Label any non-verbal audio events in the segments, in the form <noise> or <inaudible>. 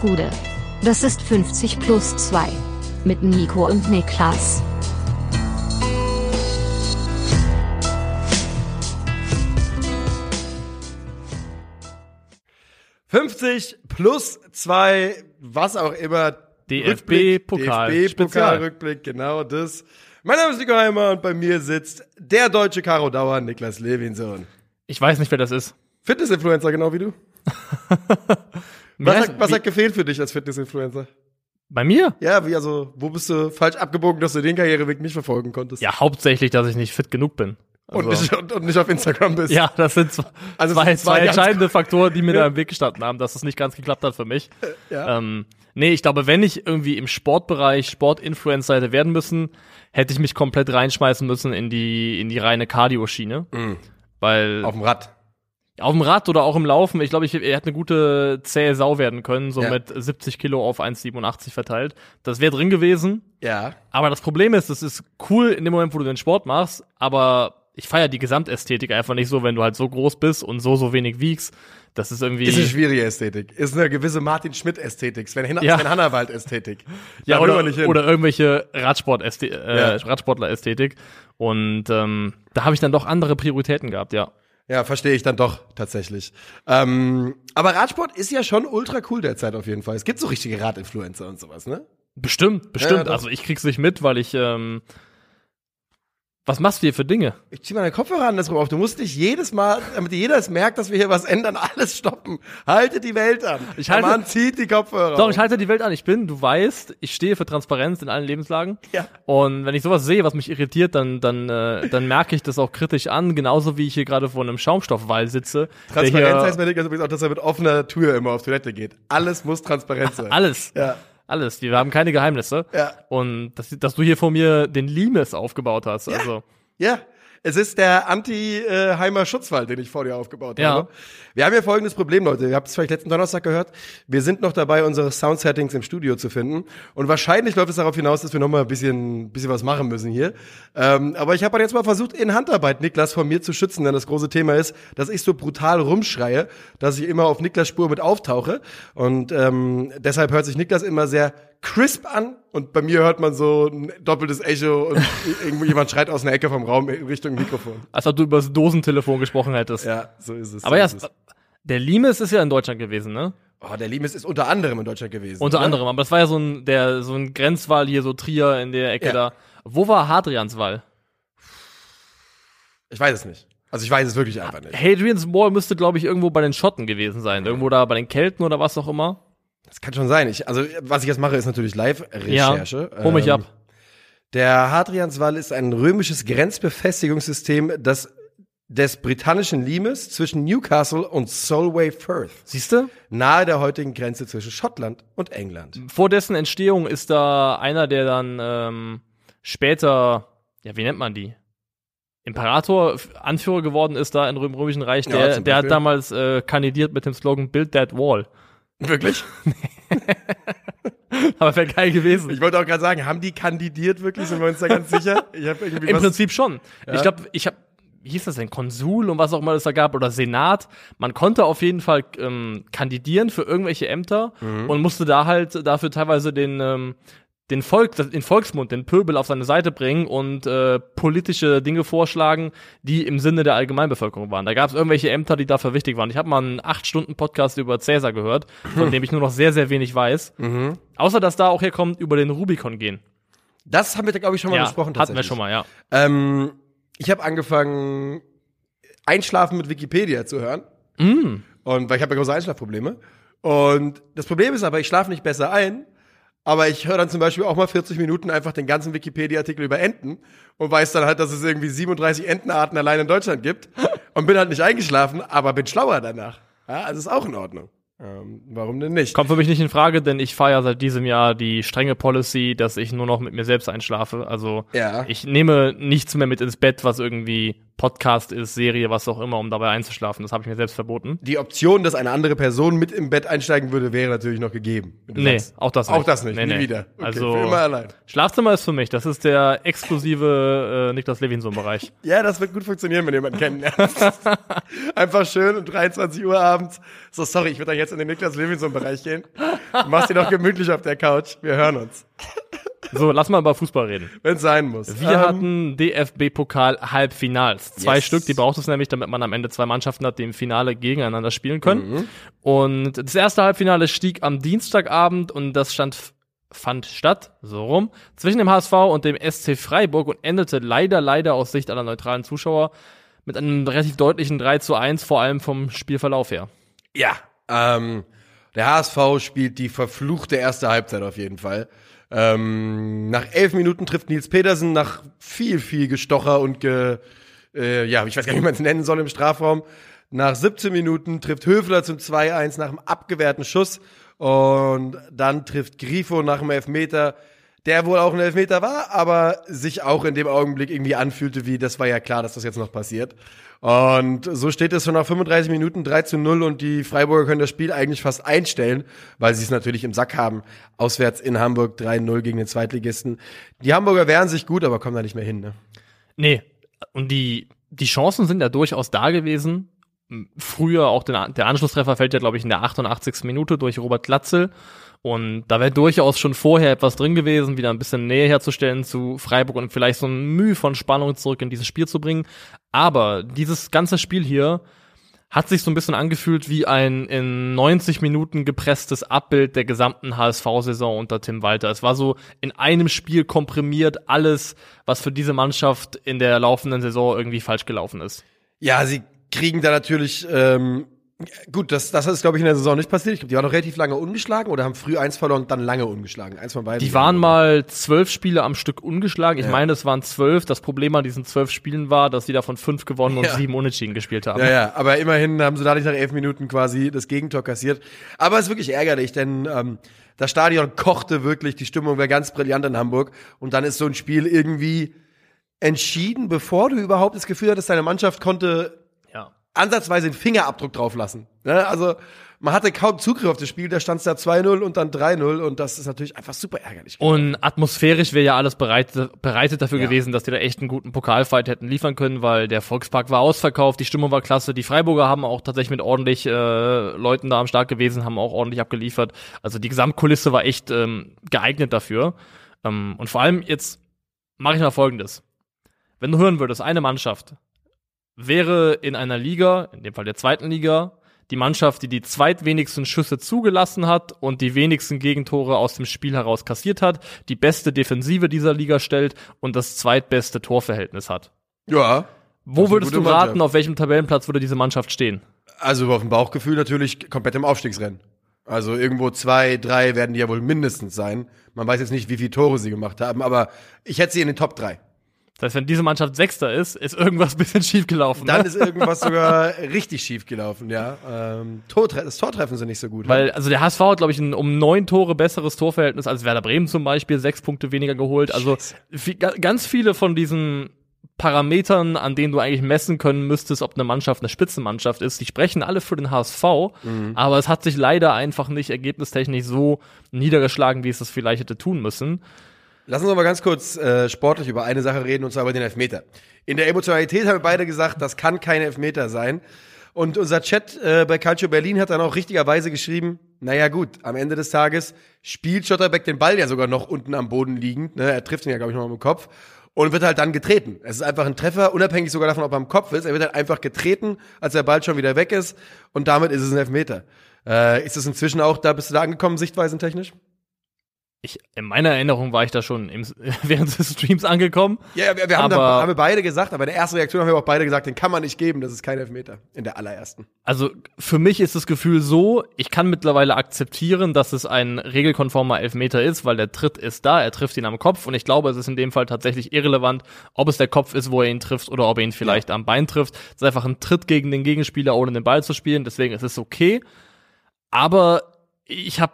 Gude. Das ist 50 plus 2. Mit Nico und Niklas. »50 plus 2, was auch immer. DFB-Pokal. DFB-Pokal-Rückblick, genau das. Mein Name ist Nico Heimer und bei mir sitzt der deutsche Karo Dauer, Niklas Levinson. Ich weiß nicht, wer das ist. Fitness-Influencer, genau wie du. <laughs> was, hat, was hat gefehlt für dich als Fitness-Influencer? Bei mir? Ja, wie also, wo bist du falsch abgebogen, dass du den Karriereweg nicht verfolgen konntest? Ja, hauptsächlich, dass ich nicht fit genug bin. Also, und, nicht, und, und, nicht, auf Instagram bist. Ja, das sind zwei, also zwei, zwei entscheidende <laughs> Faktoren, die mir da im Weg gestanden haben, dass es nicht ganz geklappt hat für mich. Ja. Ähm, nee, ich glaube, wenn ich irgendwie im Sportbereich Sportinfluencer hätte werden müssen, hätte ich mich komplett reinschmeißen müssen in die, in die reine Cardio-Schiene. Mhm. Weil. Auf dem Rad. Auf dem Rad oder auch im Laufen. Ich glaube, ich, er hätte eine gute zähe Sau werden können, so ja. mit 70 Kilo auf 1,87 verteilt. Das wäre drin gewesen. Ja. Aber das Problem ist, es ist cool in dem Moment, wo du den Sport machst, aber ich feiere die Gesamtästhetik einfach nicht so, wenn du halt so groß bist und so, so wenig wiegst. Das ist irgendwie. Ist eine schwierige Ästhetik. Ist eine gewisse Martin Schmidt-Ästhetik. Sven, Hin ja. Sven Hannawald-Ästhetik. <laughs> Ja, oder, oder irgendwelche Radsport äh, ja. Radsportler-Ästhetik. Und ähm, da habe ich dann doch andere Prioritäten gehabt, ja. Ja, verstehe ich dann doch tatsächlich. Ähm, aber Radsport ist ja schon ultra cool derzeit auf jeden Fall. Es gibt so richtige Radinfluencer und sowas, ne? Bestimmt, bestimmt. Ja, also ich krieg's nicht mit, weil ich ähm, was machst du hier für Dinge? Ich zieh meine Kopfhörer andersrum auf. Du musst dich jedes Mal, damit jeder es merkt, dass wir hier was ändern, <laughs> alles stoppen. Halte die Welt an. Ich halte, Der Mann zieht die Kopfhörer Doch, ich halte die Welt an. Ich bin, du weißt, ich stehe für Transparenz in allen Lebenslagen. Ja. Und wenn ich sowas sehe, was mich irritiert, dann, dann, äh, dann merke ich das auch kritisch an. Genauso wie ich hier gerade vor einem Schaumstoffwall sitze. Transparenz heißt bei Niklas übrigens auch, dass er mit offener Tür immer auf Toilette geht. Alles muss transparent <laughs> sein. alles. Ja. Alles. Wir haben keine Geheimnisse. Ja. Und dass, dass du hier vor mir den Limes aufgebaut hast. Ja. Also. Ja, es ist der Anti-Heimer Schutzwall, den ich vor dir aufgebaut ja. habe. Wir haben hier folgendes Problem, Leute. Ihr habt es vielleicht letzten Donnerstag gehört. Wir sind noch dabei, unsere Sound-Settings im Studio zu finden. Und wahrscheinlich läuft es darauf hinaus, dass wir noch mal ein bisschen, bisschen was machen müssen hier. Ähm, aber ich habe halt jetzt mal versucht, in Handarbeit Niklas von mir zu schützen, denn das große Thema ist, dass ich so brutal rumschreie, dass ich immer auf Niklas Spur mit auftauche. Und ähm, deshalb hört sich Niklas immer sehr crisp an und bei mir hört man so ein doppeltes Echo und <laughs> irgendwo jemand schreit aus einer Ecke vom Raum in Richtung Mikrofon. Als ob du über das Dosentelefon gesprochen hättest. Ja, so ist es. Aber so ja, es. der Limes ist ja in Deutschland gewesen, ne? Oh, der Limes ist unter anderem in Deutschland gewesen. Unter ne? anderem, aber das war ja so ein, der, so ein Grenzwall hier, so Trier in der Ecke Ja. da. Wo war Hadrianswall? Ich weiß es nicht. Also ich weiß es wirklich einfach nicht. Hadrian's Wall müsste, glaube ich, irgendwo bei den Schotten gewesen sein. Irgendwo da bei den Kelten oder was auch immer. Das kann schon sein. Ich, also was ich jetzt mache, ist natürlich Live-Recherche. Hol mich Ähm, ab. Der Hadrianswall ist ein römisches Grenzbefestigungssystem des, des britannischen Limes zwischen Newcastle und Solway Firth, Siehst du? nahe der heutigen Grenze zwischen Schottland und England. Vor dessen Entstehung ist da einer, der dann ähm, später, ja, wie nennt man die? Imperator, Anführer geworden ist da im Röm- Römischen Reich. Ja, Der, zum der hat damals äh, kandidiert mit dem Slogan Build That Wall. Wirklich? <laughs> <laughs> Aber wäre geil gewesen. Ich wollte auch gerade sagen, haben die kandidiert wirklich? Sind wir uns da ganz sicher? Ich habe irgendwie Im was, Prinzip schon. Ja. Ich glaube, ich habe, wie hieß das denn, Konsul und was auch immer es da gab oder Senat. Man konnte auf jeden Fall ähm, kandidieren für irgendwelche Ämter Mhm. und musste da halt dafür teilweise den ähm, den Volk, den Volksmund, den Pöbel auf seine Seite bringen und äh, politische Dinge vorschlagen, die im Sinne der Allgemeinbevölkerung waren. Da gab es irgendwelche Ämter, die dafür wichtig waren. Ich habe mal einen acht Stunden Podcast über Cäsar gehört, von <laughs> dem ich nur noch sehr sehr wenig weiß. Mhm. Außer dass da auch herkommt über den Rubikon gehen. Das haben wir, glaube ich, schon mal ja, besprochen. hatten wir schon mal, ja. Ähm, ich habe angefangen, Einschlafen mit Wikipedia zu hören. Mm. Und weil ich habe ja große Einschlafprobleme. Und das Problem ist aber, ich schlafe nicht besser ein. Aber ich höre dann zum Beispiel auch mal 40 Minuten einfach den ganzen Wikipedia-Artikel über Enten und weiß dann halt, dass es irgendwie 37 Entenarten allein in Deutschland gibt. Und bin halt nicht eingeschlafen, aber bin schlauer danach. Ja, also ist auch in Ordnung. Ähm, warum denn nicht? Kommt für mich nicht in Frage, denn ich fahre ja seit diesem Jahr die strenge Policy, dass ich nur noch mit mir selbst einschlafe. Also Ja. ich nehme nichts mehr mit ins Bett, was irgendwie Podcast ist, Serie, was auch immer, um dabei einzuschlafen. Das habe ich mir selbst verboten. Die Option, dass eine andere Person mit im Bett einsteigen würde, wäre natürlich noch gegeben. Nee, sagst- auch das nicht. Auch das nicht, Nee, nie nee. wieder. Okay, Also- für immer allein. Schlafzimmer ist für mich, das ist der exklusive äh, Niklas Levinson-Bereich. <laughs> Ja, das wird gut funktionieren, wenn jemand kennenlernt. <laughs> Einfach schön um 23 Uhr abends. So, sorry, ich würde da jetzt in den Niklas Levinson-Bereich gehen. Du machst dir doch gemütlich auf der Couch. Wir hören uns. So, lass mal über Fußball reden. Wenn es sein muss. Wir Ähm, hatten DFB-Pokal-Halbfinals. Zwei Yes. Stück, die braucht es nämlich, damit man am Ende zwei Mannschaften hat, die im Finale gegeneinander spielen können. Mhm. Und das erste Halbfinale stieg am Dienstagabend und das stand, fand statt, so rum, zwischen dem HSV und dem SC Freiburg und endete leider, leider aus Sicht aller neutralen Zuschauer mit einem relativ deutlichen 3 zu 1, vor allem vom Spielverlauf her. Ja, ähm, der HSV spielt die verfluchte erste Halbzeit auf jeden Fall. Ähm, nach elf Minuten trifft Nils Petersen nach viel, viel Gestocher und ge, äh, ja, ich weiß gar nicht, wie man es nennen soll im Strafraum. Nach 17 Minuten trifft Höfler zum 2-1 nach einem abgewehrten Schuss und dann trifft Grifo nach einem Elfmeter, der wohl auch ein Elfmeter war, aber sich auch in dem Augenblick irgendwie anfühlte, wie das war ja klar, dass das jetzt noch passiert. Und so steht es schon nach 35 Minuten 3 zu 0 und die Freiburger können das Spiel eigentlich fast einstellen, weil sie es natürlich im Sack haben. Auswärts in Hamburg 3-0 gegen den Zweitligisten. Die Hamburger wehren sich gut, aber kommen da nicht mehr hin. Ne? Nee, und die, die Chancen sind ja durchaus da gewesen. Früher auch den, der Anschlusstreffer fällt ja, glaube ich, in der 88. Minute durch Robert Glatzel. Und da wäre durchaus schon vorher etwas drin gewesen, wieder ein bisschen Nähe herzustellen zu Freiburg und vielleicht so ein Mühe von Spannung zurück in dieses Spiel zu bringen. Aber dieses ganze Spiel hier hat sich so ein bisschen angefühlt wie ein in 90 Minuten gepresstes Abbild der gesamten HSV-Saison unter Tim Walter. Es war so in einem Spiel komprimiert alles, was für diese Mannschaft in der laufenden Saison irgendwie falsch gelaufen ist. Ja, sie kriegen da natürlich, ähm, gut, das, das ist, glaube ich, in der Saison nicht passiert. Ich glaube, die waren noch relativ lange ungeschlagen oder haben früh eins verloren und dann lange ungeschlagen. Eins von beiden. Die waren mal zwölf Spiele am Stück ungeschlagen. Ich Ja. meine, es waren zwölf. Das Problem an diesen zwölf Spielen war, dass sie davon fünf gewonnen und Ja. sieben unentschieden gespielt haben. Ja, ja, aber immerhin haben sie dadurch nach elf Minuten quasi das Gegentor kassiert. Aber es ist wirklich ärgerlich, denn ähm, das Stadion kochte wirklich, die Stimmung war ganz brillant in Hamburg. Und dann ist so ein Spiel irgendwie entschieden, bevor du überhaupt das Gefühl hattest, deine Mannschaft konnte. Ansatzweise einen Fingerabdruck drauf lassen. Ne? Also man hatte kaum Zugriff auf das Spiel, da stand es da 2-0 und dann 3-0 und das ist natürlich einfach super ärgerlich. Und atmosphärisch wäre ja alles bereitet, bereitet dafür Ja. gewesen, dass die da echt einen guten Pokalfight hätten liefern können, weil der Volkspark war ausverkauft, die Stimmung war klasse, die Freiburger haben auch tatsächlich mit ordentlich äh, Leuten da am Start gewesen, haben auch ordentlich abgeliefert. Also die Gesamtkulisse war echt ähm, geeignet dafür. Ähm, und vor allem jetzt mache ich mal Folgendes. Wenn du hören würdest, eine Mannschaft wäre in einer Liga, in dem Fall der zweiten Liga, die Mannschaft, die die zweitwenigsten Schüsse zugelassen hat und die wenigsten Gegentore aus dem Spiel heraus kassiert hat, die beste Defensive dieser Liga stellt und das zweitbeste Torverhältnis hat. Ja. Wo würdest du raten, Mannschaft. auf welchem Tabellenplatz würde diese Mannschaft stehen? Also auf dem Bauchgefühl natürlich komplett im Aufstiegsrennen. Also irgendwo zwei, drei werden die ja wohl mindestens sein. Man weiß jetzt nicht, wie viele Tore sie gemacht haben, aber ich hätte sie in den Top drei. Das heißt, wenn diese Mannschaft Sechster ist, ist irgendwas <laughs> ein bisschen schief gelaufen. Dann ne? ist irgendwas sogar richtig schief gelaufen, ja. Ähm, Tortre das Tortreffen sind nicht so gut. Weil, also der HSV hat, glaube ich, ein um neun Tore besseres Torverhältnis als Werder Bremen zum Beispiel, sechs Punkte weniger geholt. Also ganz viele von diesen Parametern, an denen du eigentlich messen können müsstest, ob eine Mannschaft eine Spitzenmannschaft ist, die sprechen alle für den HSV, aber es hat sich leider einfach nicht ergebnistechnisch so niedergeschlagen, wie es das vielleicht hätte tun müssen. Lass uns mal ganz kurz äh, sportlich über eine Sache reden, und zwar über den Elfmeter. In der Emotionalität haben wir beide gesagt, das kann kein Elfmeter sein. Und unser Chat äh, bei Calcio Berlin hat dann auch richtigerweise geschrieben, naja gut, am Ende des Tages spielt Schotterbeck den Ball ja sogar noch unten am Boden liegend. Ne? Er trifft ihn ja, glaube ich, noch im Kopf. Und wird halt dann getreten. Es ist einfach ein Treffer, unabhängig sogar davon, ob er am Kopf ist. Er wird halt einfach getreten, als der Ball schon wieder weg ist. Und damit ist es ein Elfmeter. Äh, ist es inzwischen auch, da bist du da angekommen, sichtweisentechnisch? Ich, in meiner Erinnerung war ich da schon im, <laughs> während des Streams angekommen. Ja, ja, wir, wir haben, da, Aber- haben wir beide gesagt, aber in der ersten Reaktion haben wir auch beide gesagt, den kann man nicht geben, das ist kein Elfmeter. In der allerersten. Also für mich ist das Gefühl so, ich kann mittlerweile akzeptieren, dass es ein regelkonformer Elfmeter ist, weil der Tritt ist da, er trifft ihn am Kopf und ich glaube, es ist in dem Fall tatsächlich irrelevant, ob es der Kopf ist, wo er ihn trifft oder ob er ihn vielleicht am Bein trifft. Es ist einfach ein Tritt gegen den Gegenspieler, ohne den Ball zu spielen, deswegen ist es okay. Aber ich habe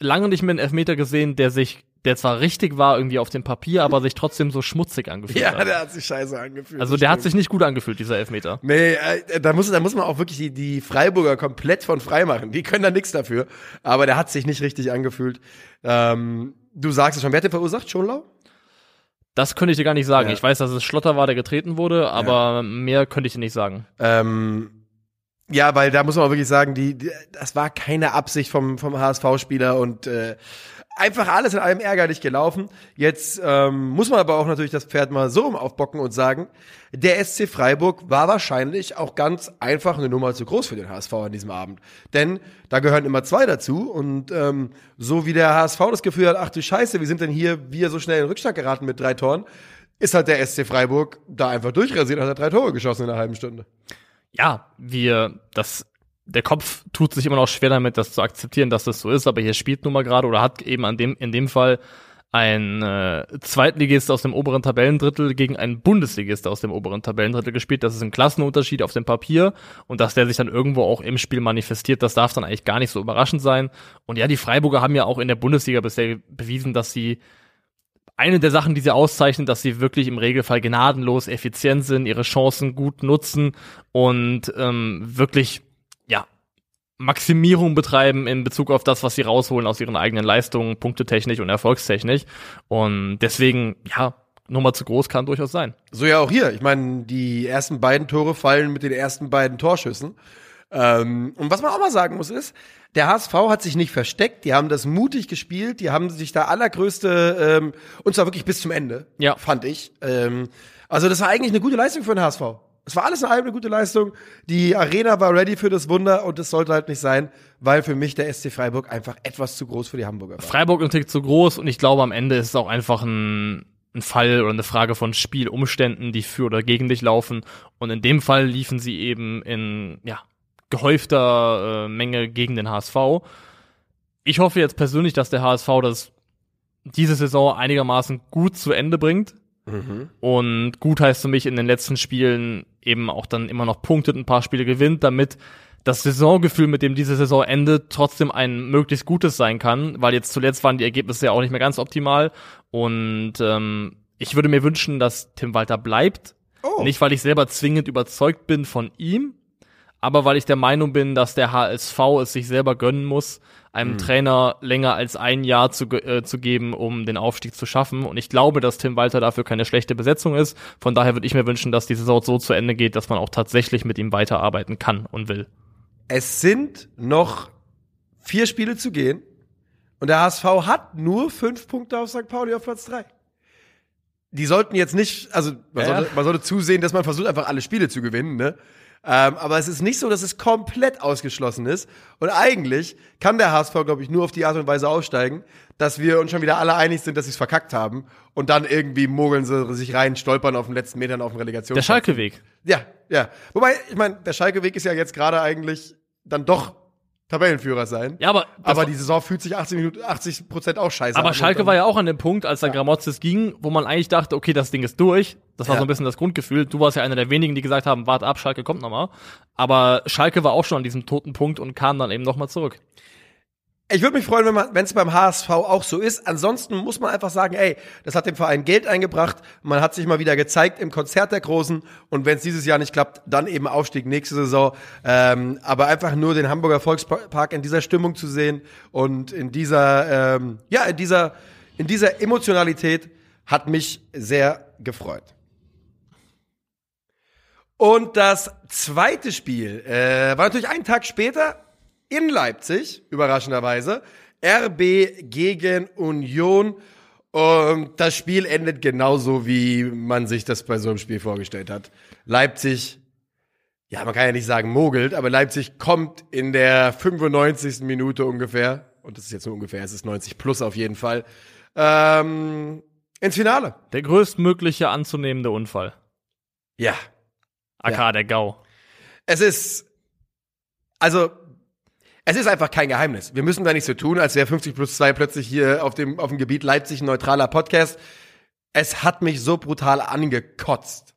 lange nicht mehr einen Elfmeter gesehen, der sich der zwar richtig war irgendwie auf dem Papier, aber sich trotzdem so schmutzig angefühlt Ja, hat. der hat sich scheiße angefühlt. Also der hat stimmt. sich nicht gut angefühlt, dieser Elfmeter. Nee, äh, da muss, da muss man auch wirklich die, die Freiburger komplett von frei machen. Die können da nichts dafür. Aber der hat sich nicht richtig angefühlt. Ähm, du sagst es schon, wer hat den verursacht? Schonlau? Das könnte ich dir gar nicht sagen. Ja. Ich weiß, dass es Schlotter war, der getreten wurde, aber mehr könnte ich dir nicht sagen. Ähm, ja, weil da muss man auch wirklich sagen, die, die das war keine Absicht vom, vom HSV-Spieler und äh, einfach alles in allem ärgerlich gelaufen. Jetzt ähm, muss man aber auch natürlich das Pferd mal so rum aufbocken und sagen, der SC Freiburg war wahrscheinlich auch ganz einfach eine Nummer zu groß für den HSV an diesem Abend. Denn da gehören immer zwei dazu und ähm, so wie der HSV das Gefühl hat, ach du Scheiße, wie sind denn hier wir so schnell in Rückstand geraten mit drei Toren, ist halt der SC Freiburg da einfach durchrasiert, hat er drei Tore geschossen in einer halben Stunde. Ja, wir, das, der Kopf tut sich immer noch schwer damit, das zu akzeptieren, dass das so ist, aber hier spielt nun mal gerade oder hat eben an dem, in dem Fall ein äh, Zweitligist aus dem oberen Tabellendrittel gegen einen Bundesligist aus dem oberen Tabellendrittel gespielt. Das ist ein Klassenunterschied auf dem Papier und dass der sich dann irgendwo auch im Spiel manifestiert, das darf dann eigentlich gar nicht so überraschend sein. Und ja, die Freiburger haben ja auch in der Bundesliga bisher bewiesen, dass sie eine der Sachen, die sie auszeichnen, dass sie wirklich im Regelfall gnadenlos effizient sind, ihre Chancen gut nutzen und ähm, wirklich, ja, Maximierung betreiben in Bezug auf das, was sie rausholen aus ihren eigenen Leistungen, punktetechnisch und erfolgstechnisch. Und deswegen, ja, Nummer zu groß kann durchaus sein. So ja auch hier. Ich meine, die ersten beiden Tore fallen mit den ersten beiden Torschüssen. Ähm, und was man auch mal sagen muss ist, der HSV hat sich nicht versteckt, die haben das mutig gespielt, die haben sich da allergrößte, ähm, und zwar wirklich bis zum Ende, Ja. fand ich. Ähm, also das war eigentlich eine gute Leistung für den HSV. Es war alles in allem eine gute Leistung. Die Arena war ready für das Wunder und das sollte halt nicht sein, weil für mich der SC Freiburg einfach etwas zu groß für die Hamburger war. Freiburg ein Tick zu groß und ich glaube, am Ende ist es auch einfach ein, ein Fall oder eine Frage von Spielumständen, die für oder gegen dich laufen. Und in dem Fall liefen sie eben in, ja, gehäufter äh, Menge gegen den HSV. Ich hoffe jetzt persönlich, dass der HSV das diese Saison einigermaßen gut zu Ende bringt. Und gut heißt für mich in den letzten Spielen eben auch dann immer noch punktet, ein paar Spiele gewinnt, damit das Saisongefühl, mit dem diese Saison endet, trotzdem ein möglichst gutes sein kann, weil jetzt zuletzt waren die Ergebnisse ja auch nicht mehr ganz optimal. Und ähm, ich würde mir wünschen, dass Tim Walter bleibt. Oh. Nicht, weil ich selber zwingend überzeugt bin von ihm, aber weil ich der Meinung bin, dass der HSV es sich selber gönnen muss, einem Trainer länger als ein Jahr zu, äh, zu geben, um den Aufstieg zu schaffen. Und ich glaube, dass Tim Walter dafür keine schlechte Besetzung ist. Von daher würde ich mir wünschen, dass die Saison so zu Ende geht, dass man auch tatsächlich mit ihm weiterarbeiten kann und will. Es sind noch vier Spiele zu gehen und der HSV hat nur fünf Punkte auf St. Pauli auf Platz drei. Die sollten jetzt nicht, also man, Ja. sollte, man sollte zusehen, dass man versucht, einfach alle Spiele zu gewinnen, ne? Ähm, aber es ist nicht so, dass es komplett ausgeschlossen ist. Und eigentlich kann der HSV, glaube ich, nur auf die Art und Weise aufsteigen, dass wir uns schon wieder alle einig sind, dass sie es verkackt haben. Und dann irgendwie mogeln sie sich rein, stolpern auf den letzten Metern auf dem Relegation. Der Schalke-Weg. Ja, ja. Wobei, ich meine, der Schalke-Weg ist ja jetzt gerade eigentlich dann doch Tabellenführer sein. Ja, aber, aber die Saison fühlt sich 80 Minuten, 80 Prozent auch scheiße aber an. Schalke war ja auch an dem Punkt, als dann Gramozis ging, wo man eigentlich dachte, okay, das Ding ist durch. Das war Ja. so ein bisschen das Grundgefühl. Du warst ja einer der wenigen, die gesagt haben, warte ab, Schalke kommt nochmal. Aber Schalke war auch schon an diesem toten Punkt und kam dann eben nochmal zurück. Ich würde mich freuen, wenn es beim HSV auch so ist. Ansonsten muss man einfach sagen, ey, das hat dem Verein Geld eingebracht. Man hat sich mal wieder gezeigt im Konzert der Großen. Und wenn es dieses Jahr nicht klappt, dann eben Aufstieg nächste Saison. Ähm, aber einfach nur den Hamburger Volkspark in dieser Stimmung zu sehen und in dieser, ähm, ja, in dieser, in dieser Emotionalität hat mich sehr gefreut. Und das zweite Spiel äh, war natürlich einen Tag später in Leipzig, überraschenderweise. RB gegen Union. Und das Spiel endet genauso, wie man sich das bei so einem Spiel vorgestellt hat. Leipzig, ja, man kann ja nicht sagen mogelt, aber Leipzig kommt in der 95. Minute ungefähr, und das ist jetzt nur ungefähr, es ist 90 plus auf jeden Fall, ähm, ins Finale. Der größtmögliche anzunehmende Unfall. Ja, AK, Ja. der GAU. es ist, also, es ist einfach kein Geheimnis. Wir müssen da nicht so tun, als wäre 50 plus 2 plötzlich hier auf dem, auf dem Gebiet Leipzig ein neutraler Podcast. Es hat mich so brutal angekotzt.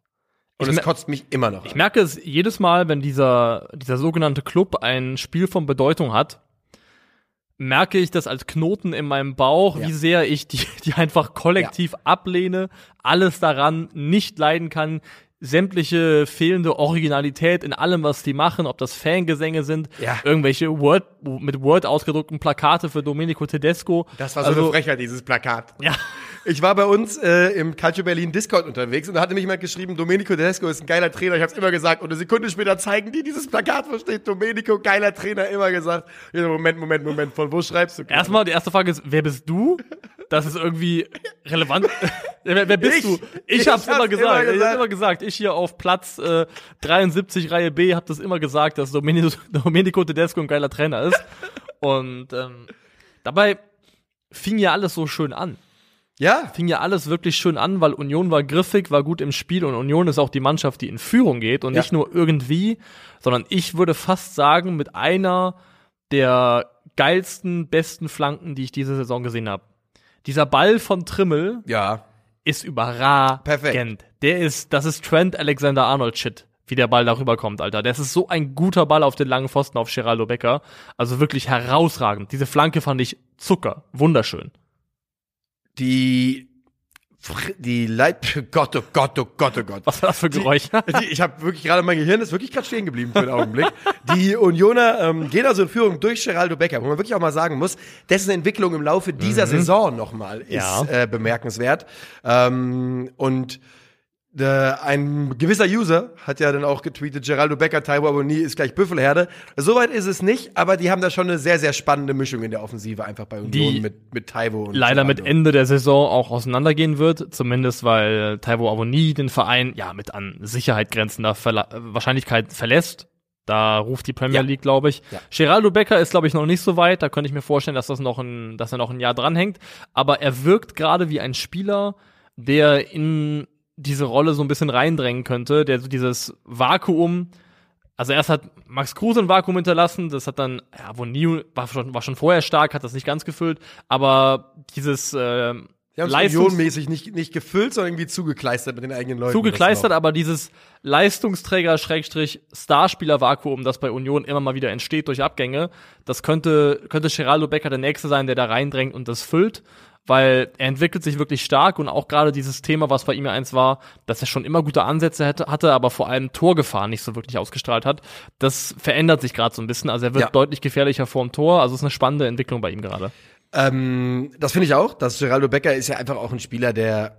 Und Ich es kotzt mich immer noch Ich an. merke es jedes Mal, wenn dieser, dieser sogenannte Club ein Spiel von Bedeutung hat, merke ich das als Knoten in meinem Bauch, Ja. wie sehr ich die, die einfach kollektiv ablehne, alles daran nicht leiden kann, sämtliche fehlende Originalität in allem, was die machen, ob das Fangesänge sind, Ja. irgendwelche Word, mit Word ausgedruckten Plakate für Domenico Tedesco. Das war so Also, eine Frechheit, dieses Plakat. Ja. Ich war bei uns äh, im Calcio Berlin Discord unterwegs und da hatte mich jemand geschrieben, Domenico Tedesco ist ein geiler Trainer. Ich habe es immer gesagt. Und eine Sekunde später zeigen die dieses Plakat, wo steht Domenico, geiler Trainer, immer gesagt. Moment, Moment, Moment, von wo schreibst du? Erstmal, die erste Frage ist, wer bist du? Das ist irgendwie relevant. <laughs> wer, wer bist Ich. du? Ich, Ich hab's hab's immer gesagt. immer Ich hab's gesagt. immer gesagt. Ich hier auf Platz äh, 73 Reihe B hab das immer gesagt, dass Domenico, <laughs> Domenico Tedesco ein geiler Trainer ist. Und ähm, dabei fing ja alles so schön an. Ja, Fing ja alles wirklich schön an, weil Union war griffig, war gut im Spiel und Union ist auch die Mannschaft, die in Führung geht und Ja. nicht nur irgendwie, sondern ich würde fast sagen, mit einer der geilsten, besten Flanken, die ich diese Saison gesehen habe. Dieser Ball von Trimmel ja. ist überragend. Perfekt. Der ist, das ist Trent Alexander Arnold Shit, wie der Ball darüber kommt, Alter. Das ist so ein guter Ball auf den langen Pfosten auf Geraldo Becker. Also wirklich herausragend. Diese Flanke fand ich Zucker. Wunderschön. Die, die Leid, Gott, oh Gott, oh Gott, oh Gott. Was war das für Geräusch? <laughs> Die, ich habe wirklich gerade, mein Gehirn ist wirklich gerade stehen geblieben für einen Augenblick. Die Unioner ähm, gehen also in Führung durch Geraldo Becker, wo man wirklich auch mal sagen muss, dessen Entwicklung im Laufe dieser Saison nochmal ist Ja. äh, bemerkenswert. Ähm, und ein gewisser User hat ja dann auch getweetet, Geraldo Becker, Taiwo Aboni ist gleich Büffelherde. Soweit ist es nicht, aber die haben da schon eine sehr, sehr spannende Mischung in der Offensive einfach bei Union Die mit, mit Taiwo und leider mit Geraldo. Ende der Saison auch auseinandergehen wird, zumindest weil Taiwo Avoni den Verein ja mit an Sicherheit grenzender Verla Wahrscheinlichkeit verlässt. Da ruft die Premier Ja. League, glaube ich. Ja. Geraldo Becker ist, glaube ich, noch nicht so weit. Da könnte ich mir vorstellen, dass das noch ein, dass er noch ein Jahr dranhängt. Aber er wirkt gerade wie ein Spieler, der in diese Rolle so ein bisschen reindrängen könnte, der so dieses Vakuum, also erst hat Max Kruse ein Vakuum hinterlassen, das hat dann, ja, wo nie war schon, war schon vorher stark, hat das nicht ganz gefüllt, aber dieses äh, Die haben es Leistungs- unionmäßig nicht, nicht gefüllt, sondern irgendwie zugekleistert mit den eigenen Leuten. zugekleistert, aber dieses Leistungsträger-Starspieler-Vakuum, das bei Union immer mal wieder entsteht durch Abgänge, das könnte, könnte Geraldo Becker der Nächste sein, der da reindrängt und das füllt, weil er entwickelt sich wirklich stark und auch gerade dieses Thema, was bei ihm ja eins war, dass er schon immer gute Ansätze hätte, hatte, aber vor allem Torgefahr nicht so wirklich ausgestrahlt hat, das verändert sich gerade so ein bisschen, also er wird Ja. deutlich gefährlicher vorm Tor, also es ist eine spannende Entwicklung bei ihm gerade. Ähm, das finde ich auch. Das Geraldo Becker ist ja einfach auch ein Spieler, der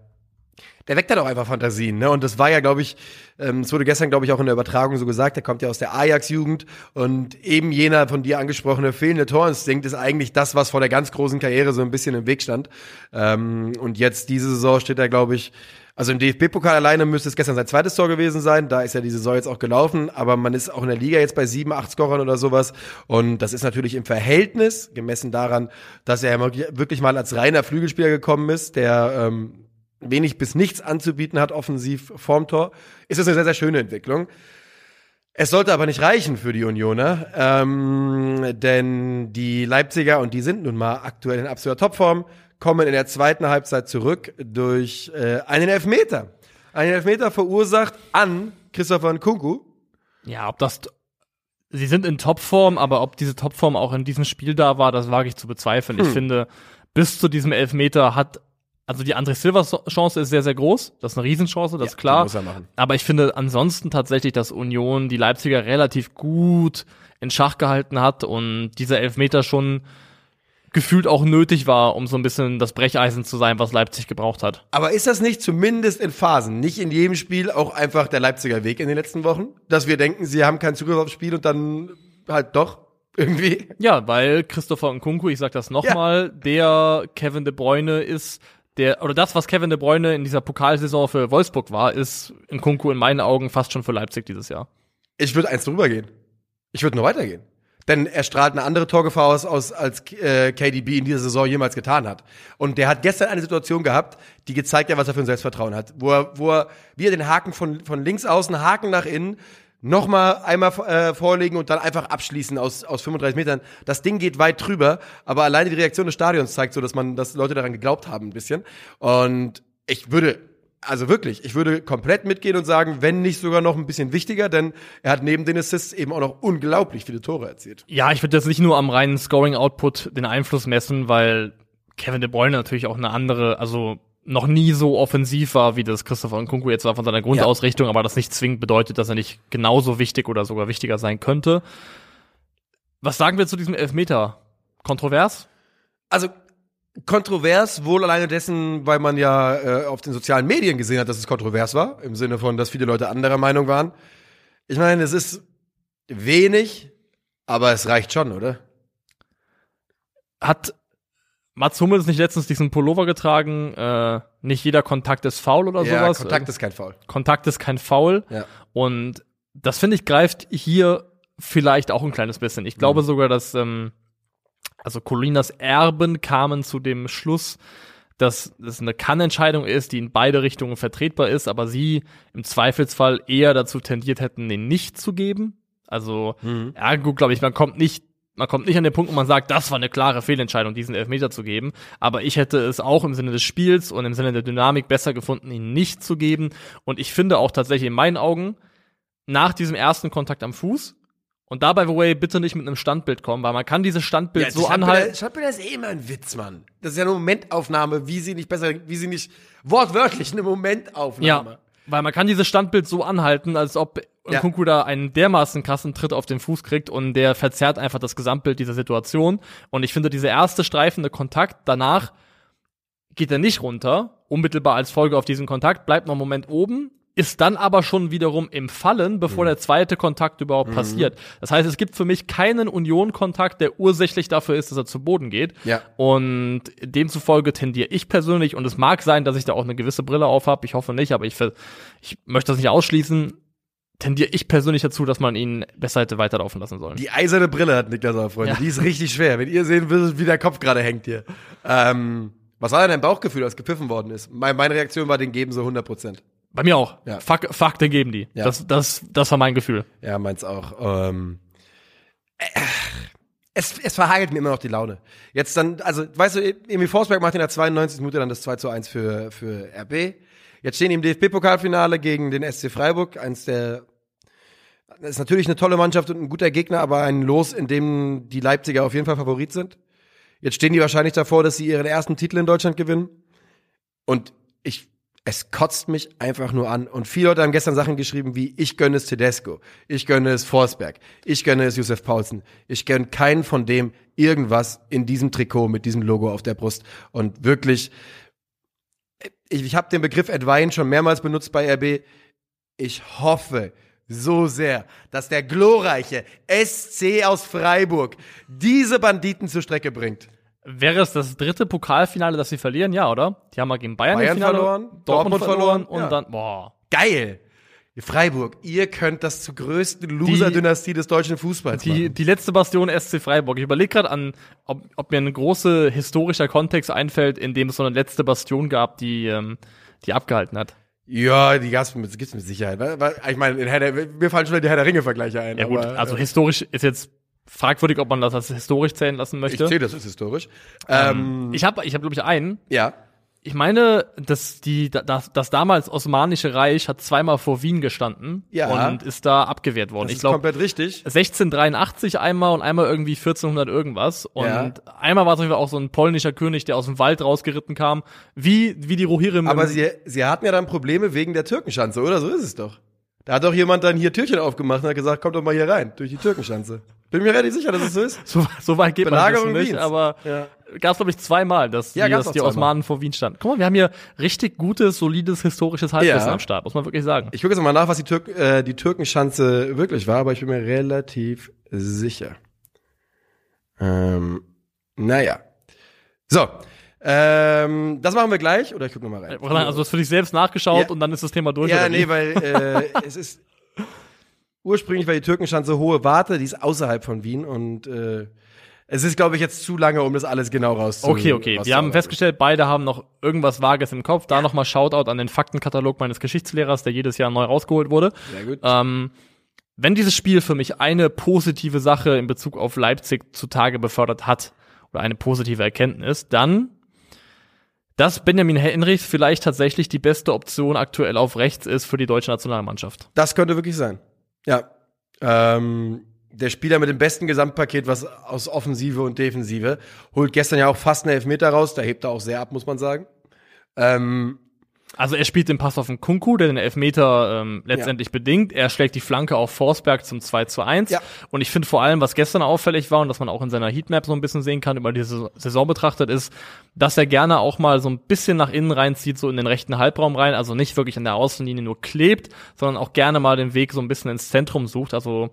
der weckt dann auch einfach Fantasien, ne? Und das war ja, glaube ich, ähm, es wurde gestern, glaube ich, auch in der Übertragung so gesagt, der kommt ja aus der Ajax-Jugend und eben jener von dir angesprochene fehlende Torinstinkt ist eigentlich das, was vor der ganz großen Karriere so ein bisschen im Weg stand. Ähm, und jetzt diese Saison steht er, glaube ich, also im DFB-Pokal alleine müsste es gestern sein zweites Tor gewesen sein. Da ist ja die Saison jetzt auch gelaufen. Aber man ist auch in der Liga jetzt bei sieben, acht Scorern oder sowas. Und das ist natürlich im Verhältnis, gemessen daran, dass er ja wirklich mal als reiner Flügelspieler gekommen ist, der ähm, wenig bis nichts anzubieten hat, offensiv vorm Tor, ist das eine sehr, sehr schöne Entwicklung. Es sollte aber nicht reichen für die Unioner, ähm, denn die Leipziger, und die sind nun mal aktuell in absoluter Topform, kommen in der zweiten Halbzeit zurück durch äh, einen Elfmeter. Einen Elfmeter verursacht an Christopher Nkunku. Ja, ob das. Sie sind in Topform, aber ob diese Topform auch in diesem Spiel da war, das wage ich zu bezweifeln. Ich finde, bis zu diesem Elfmeter hat. Also die André Silva Chance ist sehr, sehr groß. Das ist eine Riesenchance, das ist klar. muss er machen. Aber ich finde ansonsten tatsächlich, dass Union die Leipziger relativ gut in Schach gehalten hat und dieser Elfmeter schon gefühlt auch nötig war, um so ein bisschen das Brecheisen zu sein, was Leipzig gebraucht hat. Aber ist das nicht zumindest in Phasen, nicht in jedem Spiel auch einfach der Leipziger Weg in den letzten Wochen? Dass wir denken, sie haben keinen Zugriff aufs Spiel und dann halt doch irgendwie. Ja, weil Christopher Nkunku, ich sag das nochmal, der Kevin De Bruyne ist, der, oder das, was Kevin De Bruyne in dieser Pokalsaison für Wolfsburg war, ist Nkunku in meinen Augen fast schon für Leipzig dieses Jahr. Ich würde eins drüber gehen. Ich würde nur weitergehen. Denn er strahlt eine andere Torgefahr aus, aus als äh, KDB in dieser Saison jemals getan hat. Und der hat gestern eine Situation gehabt, die gezeigt hat, was er für ein Selbstvertrauen hat. Wo er, wo er, wie er den Haken von, von links außen, Haken nach innen, nochmal einmal äh, vorlegen und dann einfach abschließen aus, aus 35 Metern. Das Ding geht weit drüber, aber alleine die Reaktion des Stadions zeigt so, dass man, dass Leute daran geglaubt haben ein bisschen. Und ich würde also wirklich, ich würde komplett mitgehen und sagen, wenn nicht sogar noch ein bisschen wichtiger, denn er hat neben den Assists eben auch noch unglaublich viele Tore erzielt. Ja, ich würde jetzt nicht nur am reinen Scoring-Output den Einfluss messen, weil Kevin De Bruyne natürlich auch eine andere, also noch nie so offensiv war, wie das Christopher Nkunku jetzt war von seiner Grundausrichtung, aber das nicht zwingend bedeutet, dass er nicht genauso wichtig oder sogar wichtiger sein könnte. Was sagen wir zu diesem Elfmeter? Kontrovers? Also kontrovers, wohl alleine dessen, weil man ja äh, auf den sozialen Medien gesehen hat, dass es kontrovers war, im Sinne von, dass viele Leute anderer Meinung waren. Ich meine, es ist wenig, aber es reicht schon, oder? Hat Mats Hummels nicht letztens diesen Pullover getragen, äh, nicht jeder Kontakt ist faul oder ja, sowas? Kontakt ist kein Foul. Kontakt ist kein Foul. Ja. Und das finde ich greift hier vielleicht auch ein kleines bisschen. Ich glaube Mhm. sogar, dass ähm, also Colinas Erben kamen zu dem Schluss, dass das eine Kann-Entscheidung ist, die in beide Richtungen vertretbar ist, aber sie im Zweifelsfall eher dazu tendiert hätten, den nicht zu geben. Also Mhm. ergo, glaube ich, man kommt nicht man kommt nicht an den Punkt, wo man sagt, das war eine klare Fehlentscheidung, diesen Elfmeter zu geben. Aber ich hätte es auch im Sinne des Spiels und im Sinne der Dynamik besser gefunden, ihn nicht zu geben. Und ich finde auch tatsächlich in meinen Augen, nach diesem ersten Kontakt am Fuß, und dabei, Way, bitte nicht mit einem Standbild kommen, weil man kann dieses Standbild so anhalten. Standbilder ist eh immer ein Witz, Mann. Das ist ja eine Momentaufnahme, wie sie nicht besser, wie sie nicht wortwörtlich eine Momentaufnahme. Ja, weil man kann dieses Standbild so anhalten, als ob Ja. Kunku da einen dermaßen krassen Tritt auf den Fuß kriegt und der verzerrt einfach das Gesamtbild dieser Situation. Und ich finde, diese erste streifende Kontakt danach geht er nicht runter, unmittelbar als Folge auf diesen Kontakt, bleibt noch einen Moment oben, ist dann aber schon wiederum im Fallen, Mhm. bevor der zweite Kontakt überhaupt passiert. Das heißt, es gibt für mich keinen Union-Kontakt, der ursächlich dafür ist, dass er zu Boden geht. Ja. Und demzufolge tendiere ich persönlich, und es mag sein, dass ich da auch eine gewisse Brille auf habe, ich hoffe nicht, aber ich, ich möchte das nicht ausschließen, tendiere ich persönlich dazu, dass man ihn besser hätte weiterlaufen lassen sollen. Die eiserne Brille hat Niklas auch, Freunde. Ja. Die ist richtig schwer. Wenn ihr sehen würdet, wie der Kopf gerade hängt hier. Ähm, was war denn dein Bauchgefühl, als gepfiffen worden ist? Mein, meine Reaktion war, den geben so 100 Prozent. Bei mir auch. Ja. Fuck, fuck, den geben die. Ja. Das, das, das war mein Gefühl. Ja, meins auch. Ähm, äh, es, es verhagelt mir immer noch die Laune. Jetzt dann, also, weißt du, Emil Forsberg macht in der 92. Minute dann das 2 zu 1 für, für RB. Jetzt stehen die im DFB-Pokalfinale gegen den SC Freiburg, eins der das ist natürlich eine tolle Mannschaft und ein guter Gegner, aber ein Los, in dem die Leipziger auf jeden Fall Favorit sind. Jetzt stehen die wahrscheinlich davor, dass sie ihren ersten Titel in Deutschland gewinnen. Und ich, es kotzt mich einfach nur an. Und viele Leute haben gestern Sachen geschrieben wie, ich gönne es Tedesco, ich gönne es Forsberg, ich gönne es Josef Paulsen. Ich gönne keinen von dem irgendwas in diesem Trikot mit diesem Logo auf der Brust. Und wirklich, ich, ich habe den Begriff Advine schon mehrmals benutzt bei RB. Ich hoffe so sehr, dass der glorreiche SC aus Freiburg diese Banditen zur Strecke bringt. Wäre es das dritte Pokalfinale, das sie verlieren? Ja, oder? Die haben mal gegen Bayern, Bayern Finale, verloren, Dortmund, Dortmund verloren, verloren, und ja. dann, boah. Geil! Freiburg, ihr könnt das zur größten Loser-Dynastie des deutschen Fußballs Die, machen. die letzte Bastion SC Freiburg. Ich überlege gerade an, ob, ob mir ein großer historischer Kontext einfällt, in dem es so eine letzte Bastion gab, die, ähm, die abgehalten hat. Ja, die gab's mit, gibt's mit Sicherheit. Weil- Ich meine, in Herr der, mir fallen schon die Herr der Ringe-Vergleiche ein. Ja gut, aber, also äh, historisch ist jetzt fragwürdig, ob man das als historisch zählen lassen möchte. ich sehe das ist historisch. Ähm, Ich habe, ich hab, glaube ich, einen. ja. Ich meine, dass die, das, das damals Osmanische Reich hat zweimal vor Wien gestanden Ja. und ist da abgewehrt worden. Das ich ist glaube, komplett richtig. 1683 einmal und einmal irgendwie 1400 irgendwas. Und Ja. einmal war es auch so ein polnischer König, der aus dem Wald rausgeritten kam. Wie, wie die Rohirrim. Aber sie, sie hatten ja dann Probleme wegen der Türkenschanze, oder? So ist es doch. Da hat doch jemand dann hier Türchen aufgemacht und hat gesagt, kommt doch mal hier rein, durch die Türkenschanze. Bin mir relativ sicher, dass es so ist. so, so weit geht Belagerung man das nicht, Wiens. aber Ja. gab es, glaube ich, zweimal, dass, Ja, die, dass die zweimal. Osmanen vor Wien standen. Guck mal, wir haben hier richtig gutes, solides, historisches Halbwissen Ja. am Start, muss man wirklich sagen. Ich gucke jetzt mal nach, was die, Türk äh, die Türkenschanze wirklich war, aber ich bin mir relativ sicher. Ähm, naja. So. Ähm, das machen wir gleich. Oder ich gucke nochmal rein. Also, du hast für dich selbst nachgeschaut Ja. und dann ist das Thema durch. Ja, oder nee, weil äh, <laughs> es ist ursprünglich war die Türkenschanze hohe Warte, die ist außerhalb von Wien und äh, es ist, glaube ich, jetzt zu lange, um das alles genau rauszuholen. Okay, okay. Wir haben festgestellt, beide haben noch irgendwas Vages im Kopf. Da nochmal Shoutout an den Faktenkatalog meines Geschichtslehrers, der jedes Jahr neu rausgeholt wurde. Sehr gut. Ähm, wenn dieses Spiel für mich eine positive Sache in Bezug auf Leipzig zutage befördert hat oder eine positive Erkenntnis, dann, dass Benjamin Henrichs vielleicht tatsächlich die beste Option aktuell auf rechts ist für die deutsche Nationalmannschaft. Das könnte wirklich sein. Ja. Ähm, der Spieler mit dem besten Gesamtpaket, was aus Offensive und Defensive, holt gestern ja auch fast einen Elfmeter raus. Da hebt er auch sehr ab, muss man sagen. Ähm, Also er spielt den Pass auf den Kunku, der den Elfmeter ähm, letztendlich bedingt. Er schlägt die Flanke auf Forsberg zum 2 zu 1. Ja. Und ich finde vor allem, was gestern auffällig war und das man auch in seiner Heatmap so ein bisschen sehen kann, über diese Saison betrachtet, ist, dass er gerne auch mal so ein bisschen nach innen reinzieht, so in den rechten Halbraum rein. Also nicht wirklich an der Außenlinie nur klebt, sondern auch gerne mal den Weg so ein bisschen ins Zentrum sucht. Also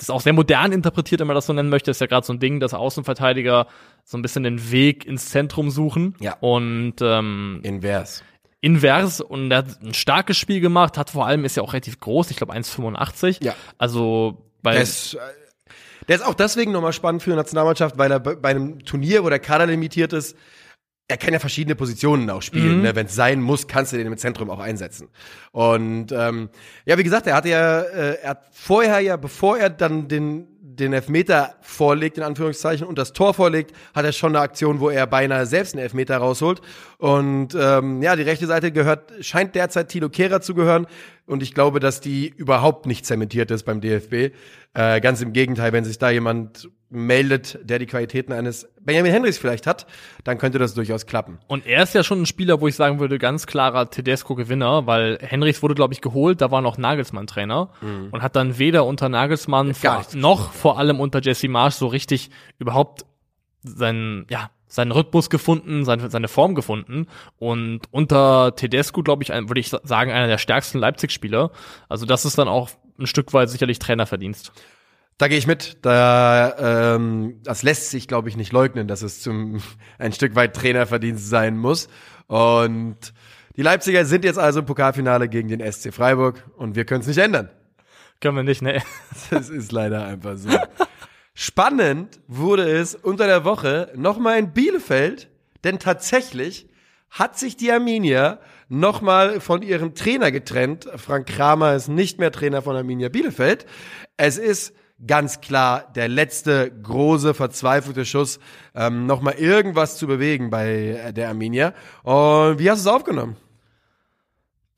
das ist auch sehr modern interpretiert, wenn man das so nennen möchte. Das ist ja gerade so ein Ding, dass Außenverteidiger so ein bisschen den Weg ins Zentrum suchen. Ja. Und ähm, invers. Invers und er hat ein starkes Spiel gemacht, hat vor allem, ist ja auch relativ groß, ich glaube 1,85. Ja. Also bei Der ist, äh, der ist auch deswegen nochmal spannend für die Nationalmannschaft, weil er bei bei einem Turnier, wo der Kader limitiert ist, er kann ja verschiedene Positionen auch spielen. Mhm. Ne? Wenn es sein muss, kannst du den im Zentrum auch einsetzen. Und ähm, ja, wie gesagt, er hatte ja, äh, er hat vorher ja, bevor er dann den den Elfmeter vorlegt, in Anführungszeichen, und das Tor vorlegt, hat er schon eine Aktion, wo er beinahe selbst einen Elfmeter rausholt. Und ähm, ja, die rechte Seite gehört, scheint derzeit Tilo Kehrer zu gehören. Und ich glaube, dass die überhaupt nicht zementiert ist beim DFB. Äh, ganz im Gegenteil, wenn sich da jemand meldet, der die Qualitäten eines Benjamin Henrys vielleicht hat, dann könnte das durchaus klappen. Und er ist ja schon ein Spieler, wo ich sagen würde, ganz klarer Tedesco-Gewinner, weil Henrichs wurde, glaube ich, geholt, da war noch Nagelsmann Trainer und hat dann weder unter Nagelsmann Mhm. Vor, noch vor allem unter Jesse Marsch so richtig überhaupt seinen, ja, seinen Rhythmus gefunden, seine, seine Form gefunden. Und unter Tedesco, glaube ich, ein- würde ich sagen, einer der stärksten Leipzig-Spieler. Also das ist dann auch ein Stück weit sicherlich Trainerverdienst. Da gehe ich mit. Da, ähm, das lässt sich, glaube ich, nicht leugnen, dass es zum <laughs> ein Stück weit Trainerverdienst sein muss. Und die Leipziger sind jetzt also im Pokalfinale gegen den SC Freiburg und wir können es nicht ändern. Können wir nicht, ne? <laughs> Das ist leider einfach so. Spannend wurde es unter der Woche nochmal in Bielefeld, denn tatsächlich hat sich die Arminia nochmal von ihrem Trainer getrennt. Frank Kramer ist nicht mehr Trainer von Arminia Bielefeld. Es ist ganz klar der letzte große verzweifelte Schuss, ähm, nochmal irgendwas zu bewegen bei äh, der Arminia. Und wie hast du es aufgenommen?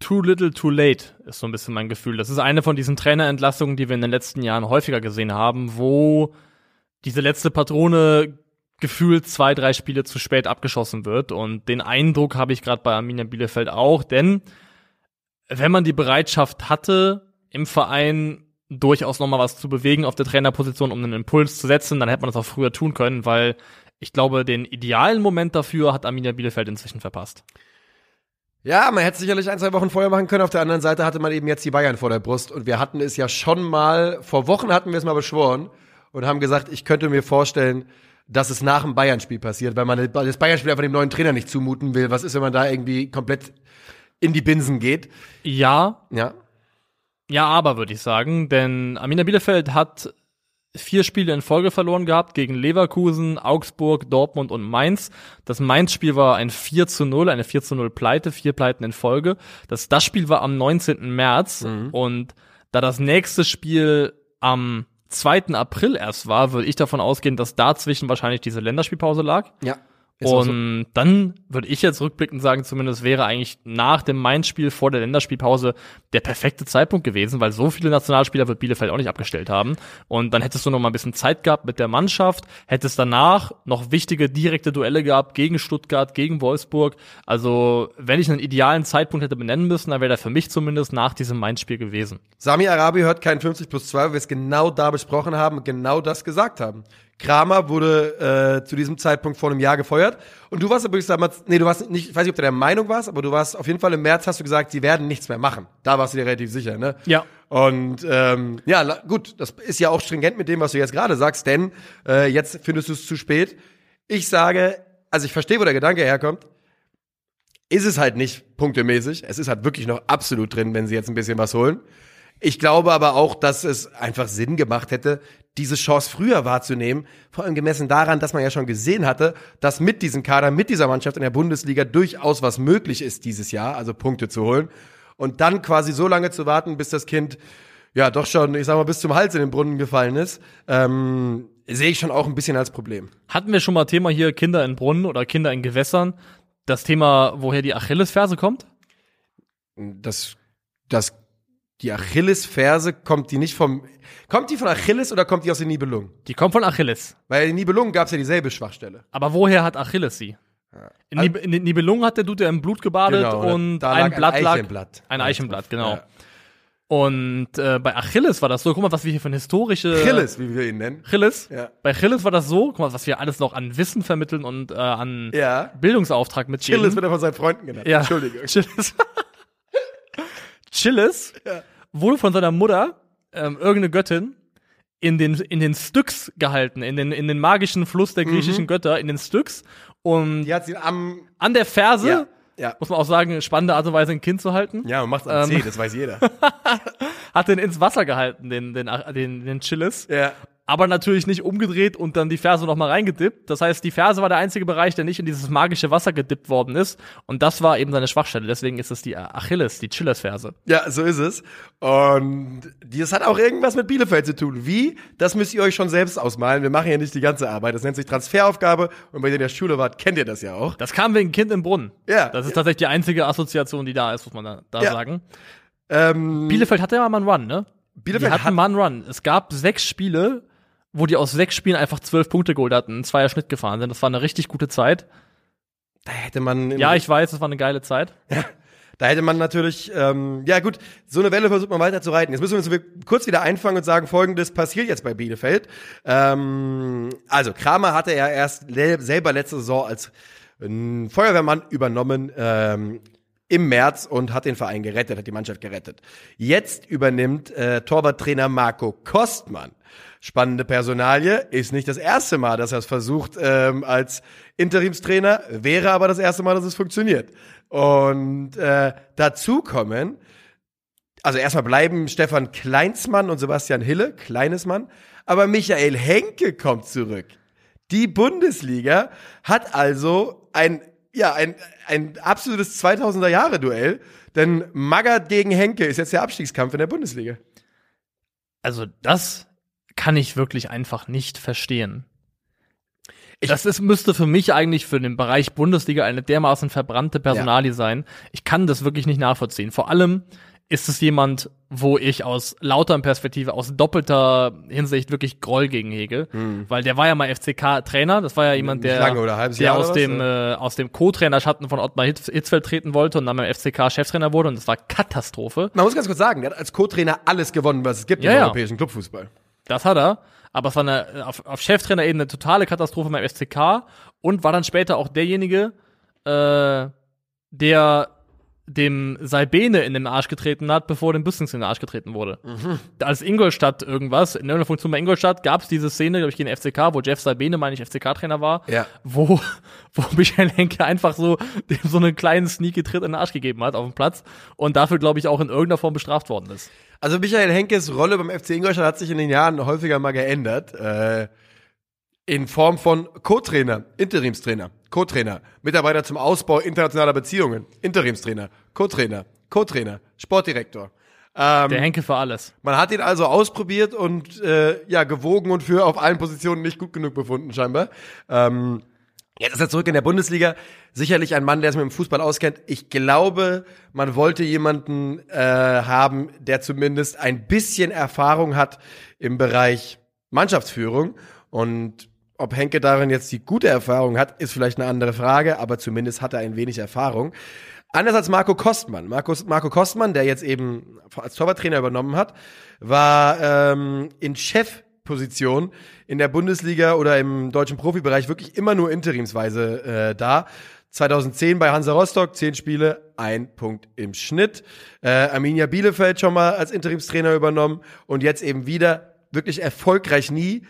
Too little, too late ist so ein bisschen mein Gefühl. Das ist eine von diesen Trainerentlassungen, die wir in den letzten Jahren häufiger gesehen haben, wo diese letzte Patrone gefühlt zwei, drei Spiele zu spät abgeschossen wird. Und den Eindruck habe ich gerade bei Arminia Bielefeld auch, denn wenn man die Bereitschaft hatte, im Verein durchaus noch mal was zu bewegen auf der Trainerposition, um einen Impuls zu setzen, dann hätte man das auch früher tun können, weil ich glaube, den idealen Moment dafür hat Arminia Bielefeld inzwischen verpasst. Ja, man hätte es sicherlich ein, zwei Wochen vorher machen können. Auf der anderen Seite hatte man eben jetzt die Bayern vor der Brust. Und wir hatten es ja schon mal, vor Wochen hatten wir es mal beschworen und haben gesagt, ich könnte mir vorstellen, dass es nach dem Bayern-Spiel passiert, weil man das Bayern-Spiel einfach dem neuen Trainer nicht zumuten will. Was ist, wenn man da irgendwie komplett in die Binsen geht? Ja, Ja. Ja, aber würde ich sagen, denn Arminia Bielefeld hat vier Spiele in Folge verloren gehabt gegen Leverkusen, Augsburg, Dortmund und Mainz. Das Mainz-Spiel war ein 4 zu 0, eine 4 zu 0 Pleite, vier Pleiten in Folge. Das, das Spiel war am 19. März und da das nächste Spiel am 2. April erst war, würde ich davon ausgehen, dass dazwischen wahrscheinlich diese Länderspielpause lag. Ja. Und dann würde ich jetzt rückblickend sagen, zumindest wäre eigentlich nach dem Mainz-Spiel vor der Länderspielpause der perfekte Zeitpunkt gewesen, weil so viele Nationalspieler wird Bielefeld auch nicht abgestellt haben. Und dann hättest du noch mal ein bisschen Zeit gehabt mit der Mannschaft, hättest danach noch wichtige direkte Duelle gehabt gegen Stuttgart, gegen Wolfsburg. Also, wenn ich einen idealen Zeitpunkt hätte benennen müssen, dann wäre der für mich zumindest nach diesem Mainz-Spiel gewesen. Sami Arabi hört kein 50 plus 2, weil wir es genau da besprochen haben und genau das gesagt haben. Kramer wurde äh, zu diesem Zeitpunkt vor einem Jahr gefeuert. Und du warst übrigens damals, nee, du warst nicht, ich weiß nicht, ob du der Meinung warst, aber du warst auf jeden Fall im März, hast du gesagt, sie werden nichts mehr machen. Da warst du dir relativ sicher, ne? Ja. Und ähm, ja, gut, das ist ja auch stringent mit dem, was du jetzt gerade sagst, denn äh, jetzt findest du es zu spät. Ich sage, also ich verstehe, wo der Gedanke herkommt. Ist es halt nicht punktemäßig. Es ist halt wirklich noch absolut drin, wenn sie jetzt ein bisschen was holen. Ich glaube aber auch, dass es einfach Sinn gemacht hätte, diese Chance früher wahrzunehmen, vor allem gemessen daran, dass man ja schon gesehen hatte, dass mit diesem Kader, mit dieser Mannschaft in der Bundesliga durchaus was möglich ist dieses Jahr, also Punkte zu holen. Und dann quasi so lange zu warten, bis das Kind ja doch schon, ich sag mal, bis zum Hals in den Brunnen gefallen ist, ähm, sehe ich schon auch ein bisschen als Problem. Hatten wir schon mal Thema hier Kinder in Brunnen oder Kinder in Gewässern. das Thema, woher die Achillesferse kommt? Das, das, die Achillesferse kommt die nicht vom, kommt die von Achilles oder kommt die aus den Nibelungen? Die kommt von Achilles. Weil in den Nibelungen gab es ja dieselbe Schwachstelle. Aber woher hat Achilles sie? In, Nib in den Nibelungen hat der Dude ja im Blut gebadet Genau, und ein Blatt ein lag. Eichenblatt. Ein Eichenblatt, genau. Ja. Und äh, bei Achilles war das so, guck mal, was wir hier für eine historische. Achilles, wie wir ihn nennen. Achilles. Ja. Bei Achilles war das so, guck mal, was wir alles noch an Wissen vermitteln und äh, an Ja. Bildungsauftrag mitgeben. Achilles wird er von seinen Freunden genannt. Ja. Entschuldigung. Chillis. <laughs> Chillis wurde von seiner Mutter, ähm, irgendeine Göttin, in den, in den Styx gehalten, in den, in den magischen Fluss der griechischen Götter, in den Styx. Und Die hat sie am, an der Ferse, ja, ja. muss man auch sagen, spannende Art und Weise ein Kind zu halten, Ja, man macht's am Ähm. C, das weiß jeder. <laughs> hat den ins Wasser gehalten, den, den, den, den Chillis. ja. Aber natürlich nicht umgedreht und dann die Ferse noch mal reingedippt. Das heißt, die Ferse war der einzige Bereich, der nicht in dieses magische Wasser gedippt worden ist. Und das war eben seine Schwachstelle. Deswegen ist es die Achilles, die Chilles-Ferse. Ja, so ist es. Und das hat auch irgendwas mit Bielefeld zu tun. Wie? Das müsst ihr euch schon selbst ausmalen. Wir machen ja nicht die ganze Arbeit. Das nennt sich Transferaufgabe. Und wenn ihr in der Schule wart, kennt ihr das ja auch. Das kam wegen Kind im Brunnen. Ja. Das ist tatsächlich die einzige Assoziation, die da ist, muss man da, da Ja. sagen. Ähm, Bielefeld hatte ja mal einen Run, ne? Bielefeld die hatten hat- mal einen Run. Es gab sechs Spiele, wo die aus sechs Spielen einfach zwölf Punkte geholt hatten, einen Zweier Schnitt gefahren sind. Das war eine richtig gute Zeit. da hätte man. Ja, ich weiß, das war eine geile Zeit. Da hätte man natürlich, ähm, ja gut, so eine Welle versucht man weiter zu reiten. Jetzt müssen wir uns kurz wieder einfangen und sagen, folgendes passiert jetzt bei Bielefeld. Ähm, also, Kramer hatte ja erst selber letzte Saison als ähm, Feuerwehrmann übernommen ähm, im März und hat den Verein gerettet, hat die Mannschaft gerettet. Jetzt übernimmt äh, Torwarttrainer Marco Kostmann. Spannende Personalie, ist nicht das erste Mal, dass er es versucht ähm, als Interimstrainer, wäre aber das erste Mal, dass es funktioniert. Und äh, dazu kommen, also erstmal bleiben Stefan Kleinsmann und Sebastian Hille, kleines Mann, aber Michael Henke kommt zurück. Die Bundesliga hat also ein, ja, ein, ein absolutes 2000er Jahre Duell, denn Magath gegen Henke ist jetzt der Abstiegskampf in der Bundesliga. Also das kann ich wirklich einfach nicht verstehen. das ist, müsste für mich eigentlich für den Bereich Bundesliga eine dermaßen verbrannte Personalie sein. Ich kann das wirklich nicht nachvollziehen. Vor allem ist es jemand, wo ich aus lauter Perspektive, aus doppelter Hinsicht wirklich Groll gegen hege. Weil der war ja mal FCK-Trainer. Das war ja jemand, der, der aus dem, äh, aus dem Co-Trainerschatten von Ottmar Hitz- Hitzfeld treten wollte und dann beim FCK Cheftrainer wurde. Und das war Katastrophe. Man muss ganz kurz sagen, der hat als Co-Trainer alles gewonnen, was es gibt Ja, im ja. europäischen Clubfußball. Das hat er. Aber es war eine, auf, auf Cheftrainer-Ebene eine totale Katastrophe beim FCK und war dann später auch derjenige, äh, der dem Saibene in den Arsch getreten hat, bevor dem Büstings in den Arsch getreten wurde. Als Ingolstadt irgendwas, in irgendeiner Funktion bei Ingolstadt, gab es diese Szene, glaube ich, gegen FCK, wo Jeff Saibene, meine ich, FCK-Trainer war, Ja. wo, <laughs> wo Michael Henke einfach so dem so einen kleinen sneaky Tritt in den Arsch gegeben hat auf dem Platz und dafür, glaube ich, auch in irgendeiner Form bestraft worden ist. Also Michael Henkes Rolle beim FC Ingolstadt hat sich in den Jahren häufiger mal geändert. Äh, in Form von Co-Trainer, Interimstrainer, Co-Trainer, Mitarbeiter zum Ausbau internationaler Beziehungen, Interimstrainer, Co-Trainer, Co-Trainer, Sportdirektor. Ähm, Der Henke für alles. man hat ihn also ausprobiert und äh, ja gewogen und für auf allen Positionen nicht gut genug befunden scheinbar. Ähm, jetzt ist er zurück in der Bundesliga. Sicherlich ein Mann, der es mit dem Fußball auskennt. Ich glaube, man wollte jemanden äh, haben, der zumindest ein bisschen Erfahrung hat im Bereich Mannschaftsführung. Und ob Henke darin jetzt die gute Erfahrung hat, ist vielleicht eine andere Frage, aber zumindest hat er ein wenig Erfahrung. Anders als Marco Kostmann. Markus, Marco Kostmann, der jetzt eben als Torwarttrainer übernommen hat, war ähm, in Chefposition in der Bundesliga oder im deutschen Profibereich wirklich immer nur interimsweise äh, da. 2010 bei Hansa Rostock, 10 Spiele, ein Punkt im Schnitt. Äh, Arminia Bielefeld schon mal als Interimstrainer übernommen und jetzt eben wieder wirklich erfolgreich nie.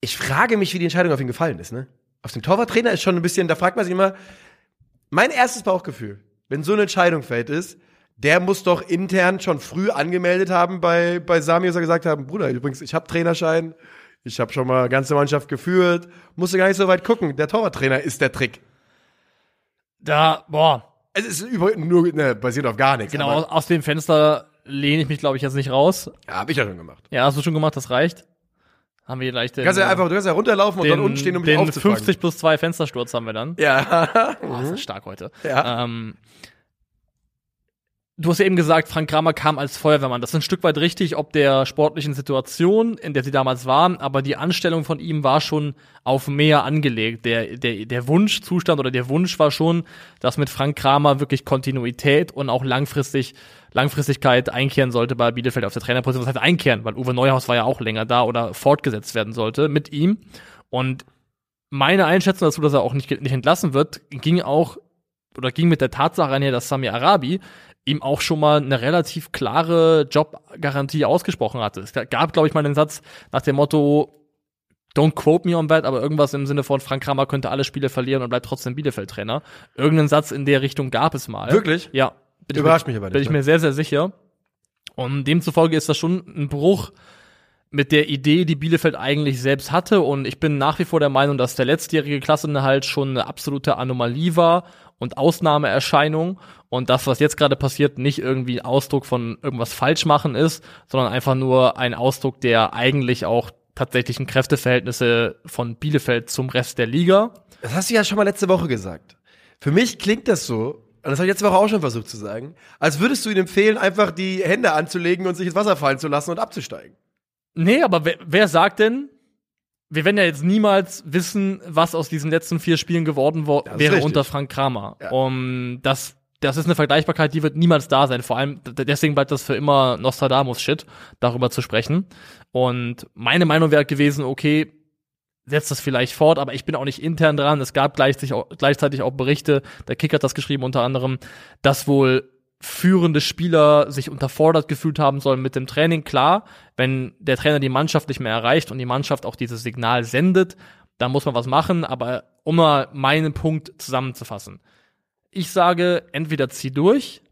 Ich frage mich, wie die Entscheidung auf ihn gefallen ist. Ne? Auf den Torwarttrainer ist schon ein bisschen, da fragt man sich immer, mein erstes Bauchgefühl, wenn so eine Entscheidung fällt, ist, der muss doch intern schon früh angemeldet haben bei, bei Sami, dass er gesagt haben, Bruder, übrigens, ich habe Trainerschein, ich habe schon mal ganze Mannschaft geführt, musst du gar nicht so weit gucken. Der Torwarttrainer ist der Trick. Da, boah, Es ist übrigens nur, ne, basiert auf gar nichts. genau, aus, aus dem Fenster lehne ich mich, glaube ich, jetzt nicht raus. Ja, hab ich ja schon gemacht. Ja, hast du schon gemacht, das reicht. Haben wir gleich den, Du kannst ja einfach, du kannst ja runterlaufen und den, dann unten stehen, um dich den aufzufangen. 50 plus 2 Fenstersturz haben wir dann. Ja. Oh, ist das stark heute. Ja. Ähm, du hast ja eben gesagt, Frank Kramer kam als Feuerwehrmann. Das ist ein Stück weit richtig, ob der sportlichen Situation, in der sie damals waren, aber die Anstellung von ihm war schon auf mehr angelegt. Der, der, der Wunschzustand oder der Wunsch war schon, dass mit Frank Kramer wirklich Kontinuität und auch langfristig Langfristigkeit einkehren sollte bei Bielefeld auf der Trainerposition. Was heißt einkehren? Weil Uwe Neuhaus war ja auch länger da oder fortgesetzt werden sollte mit ihm. Und meine Einschätzung dazu, dass er auch nicht, nicht entlassen wird, ging auch oder ging mit der Tatsache einher, dass Sami Arabi ihm auch schon mal eine relativ klare Jobgarantie ausgesprochen hatte. Es gab, glaube ich, mal den Satz nach dem Motto, don't quote me on that, aber irgendwas im Sinne von Frank Kramer könnte alle Spiele verlieren und bleibt trotzdem Bielefeld-Trainer. Irgendeinen Satz in der Richtung gab es mal. Wirklich? Ja. Bin Überrascht ich, mich aber nicht, Bin ich ne? mir sehr, sehr sicher. Und demzufolge ist das schon ein Bruch mit der Idee, die Bielefeld eigentlich selbst hatte. Und ich bin nach wie vor der Meinung, dass der letztjährige Klassenerhalt schon eine absolute Anomalie war und Ausnahmeerscheinung. Und das, was jetzt gerade passiert, nicht irgendwie Ausdruck von irgendwas falsch machen ist, sondern einfach nur ein Ausdruck der eigentlich auch tatsächlichen Kräfteverhältnisse von Bielefeld zum Rest der Liga. Das hast du ja schon mal letzte Woche gesagt. Für mich klingt das so, und das habe ich letzte Woche auch schon versucht zu sagen, als würdest du ihm empfehlen, einfach die Hände anzulegen und sich ins Wasser fallen zu lassen und abzusteigen. Nee, aber wer, wer sagt denn, wir werden ja jetzt niemals wissen, was aus diesen letzten vier Spielen geworden wäre richtig. unter Frank Kramer. Ja. Um, das, das ist eine Vergleichbarkeit, die wird niemals da sein. Vor allem, deswegen bleibt das für immer Nostradamus-Shit, darüber zu sprechen. Und meine Meinung wäre gewesen, okay, setzt das vielleicht fort, aber ich bin auch nicht intern dran. Es gab gleichzeitig auch, gleichzeitig auch Berichte, der Kicker hat das geschrieben unter anderem, dass wohl führende Spieler sich unterfordert gefühlt haben sollen mit dem Training. Klar, wenn der Trainer die Mannschaft nicht mehr erreicht und die Mannschaft auch dieses Signal sendet, dann muss man was machen, aber um mal meinen Punkt zusammenzufassen. Ich sage, entweder zieh durch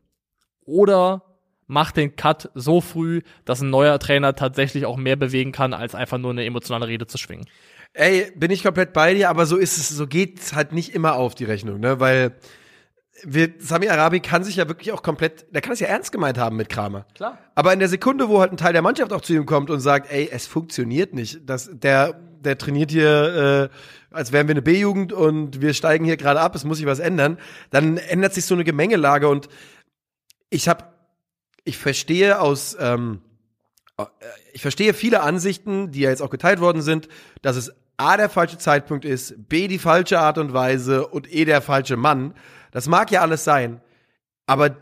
oder mach den Cut so früh, dass ein neuer Trainer tatsächlich auch mehr bewegen kann, als einfach nur eine emotionale Rede zu schwingen. Ey, bin ich komplett bei dir, aber so ist es, so geht's halt nicht immer auf die Rechnung, ne? Weil wir, Sami Arabi kann sich ja wirklich auch komplett, der kann es ja ernst gemeint haben mit Kramer. Klar. Aber in der Sekunde, wo halt ein Teil der Mannschaft auch zu ihm kommt und sagt, ey, es funktioniert nicht, das, der, der trainiert hier, äh, als wären wir eine B-Jugend und wir steigen hier gerade ab, es muss sich was ändern, dann ändert sich so eine Gemengelage und ich habe, ich verstehe aus, ähm, äh, ich verstehe viele Ansichten, die ja jetzt auch geteilt worden sind, dass es A der falsche Zeitpunkt ist, B die falsche Art und Weise und E der falsche Mann. Das mag ja alles sein, aber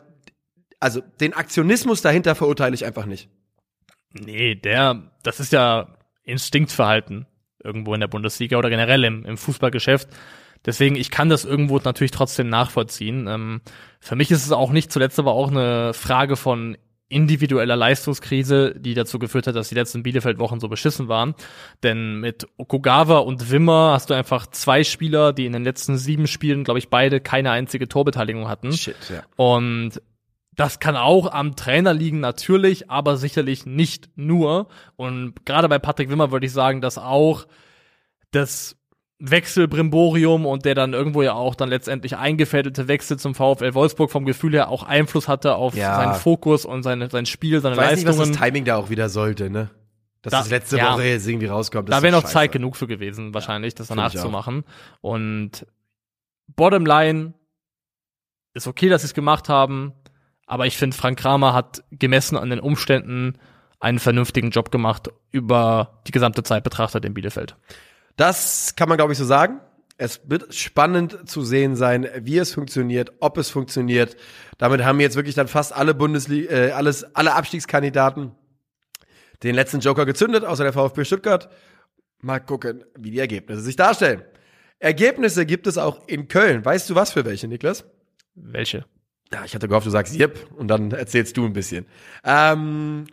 also den Aktionismus dahinter verurteile ich einfach nicht. Nee, der, das ist ja Instinktverhalten irgendwo in der Bundesliga oder generell im, im Fußballgeschäft. Deswegen, ich kann das irgendwo natürlich trotzdem nachvollziehen. Ähm, für mich ist es auch nicht zuletzt aber auch eine Frage von individueller Leistungskrise, die dazu geführt hat, dass die letzten Bielefeld-Wochen so beschissen waren. Denn mit Okugawa und Wimmer hast du einfach zwei Spieler, die in den letzten sieben Spielen, glaube ich, beide keine einzige Torbeteiligung hatten. Shit, ja. Und das kann auch am Trainer liegen, natürlich, aber sicherlich nicht nur. Und gerade bei Patrick Wimmer würde ich sagen, dass auch das Wechselbrimborium und der dann irgendwo ja auch dann letztendlich eingefädelte Wechsel zum VfL Wolfsburg vom Gefühl her auch Einfluss hatte auf Ja. seinen Fokus und seine, sein Spiel, seine Ich weiß nicht, was Leistungen. das Timing da auch wieder sollte, ne? Dass Da- das letzte ja. Woche jetzt irgendwie rauskommt. das da wäre noch Zeit genug für gewesen, wahrscheinlich, das Finde danach zu machen. Und Bottomline ist okay, dass sie es gemacht haben, aber ich finde, Frank Kramer hat gemessen an den Umständen einen vernünftigen Job gemacht über die gesamte Zeit betrachtet in Bielefeld. Das kann man, glaube ich, so sagen. Es wird spannend zu sehen sein, wie es funktioniert, ob es funktioniert. Damit haben jetzt wirklich dann fast alle Bundesliga, äh, alles, alle Abstiegskandidaten den letzten Joker gezündet, außer der VfB Stuttgart. Mal gucken, wie die Ergebnisse sich darstellen. Ergebnisse gibt es auch in Köln. Weißt du was für welche, Niklas? Welche? Ja, ich hatte gehofft, du sagst Jep und dann erzählst du ein bisschen. Ähm,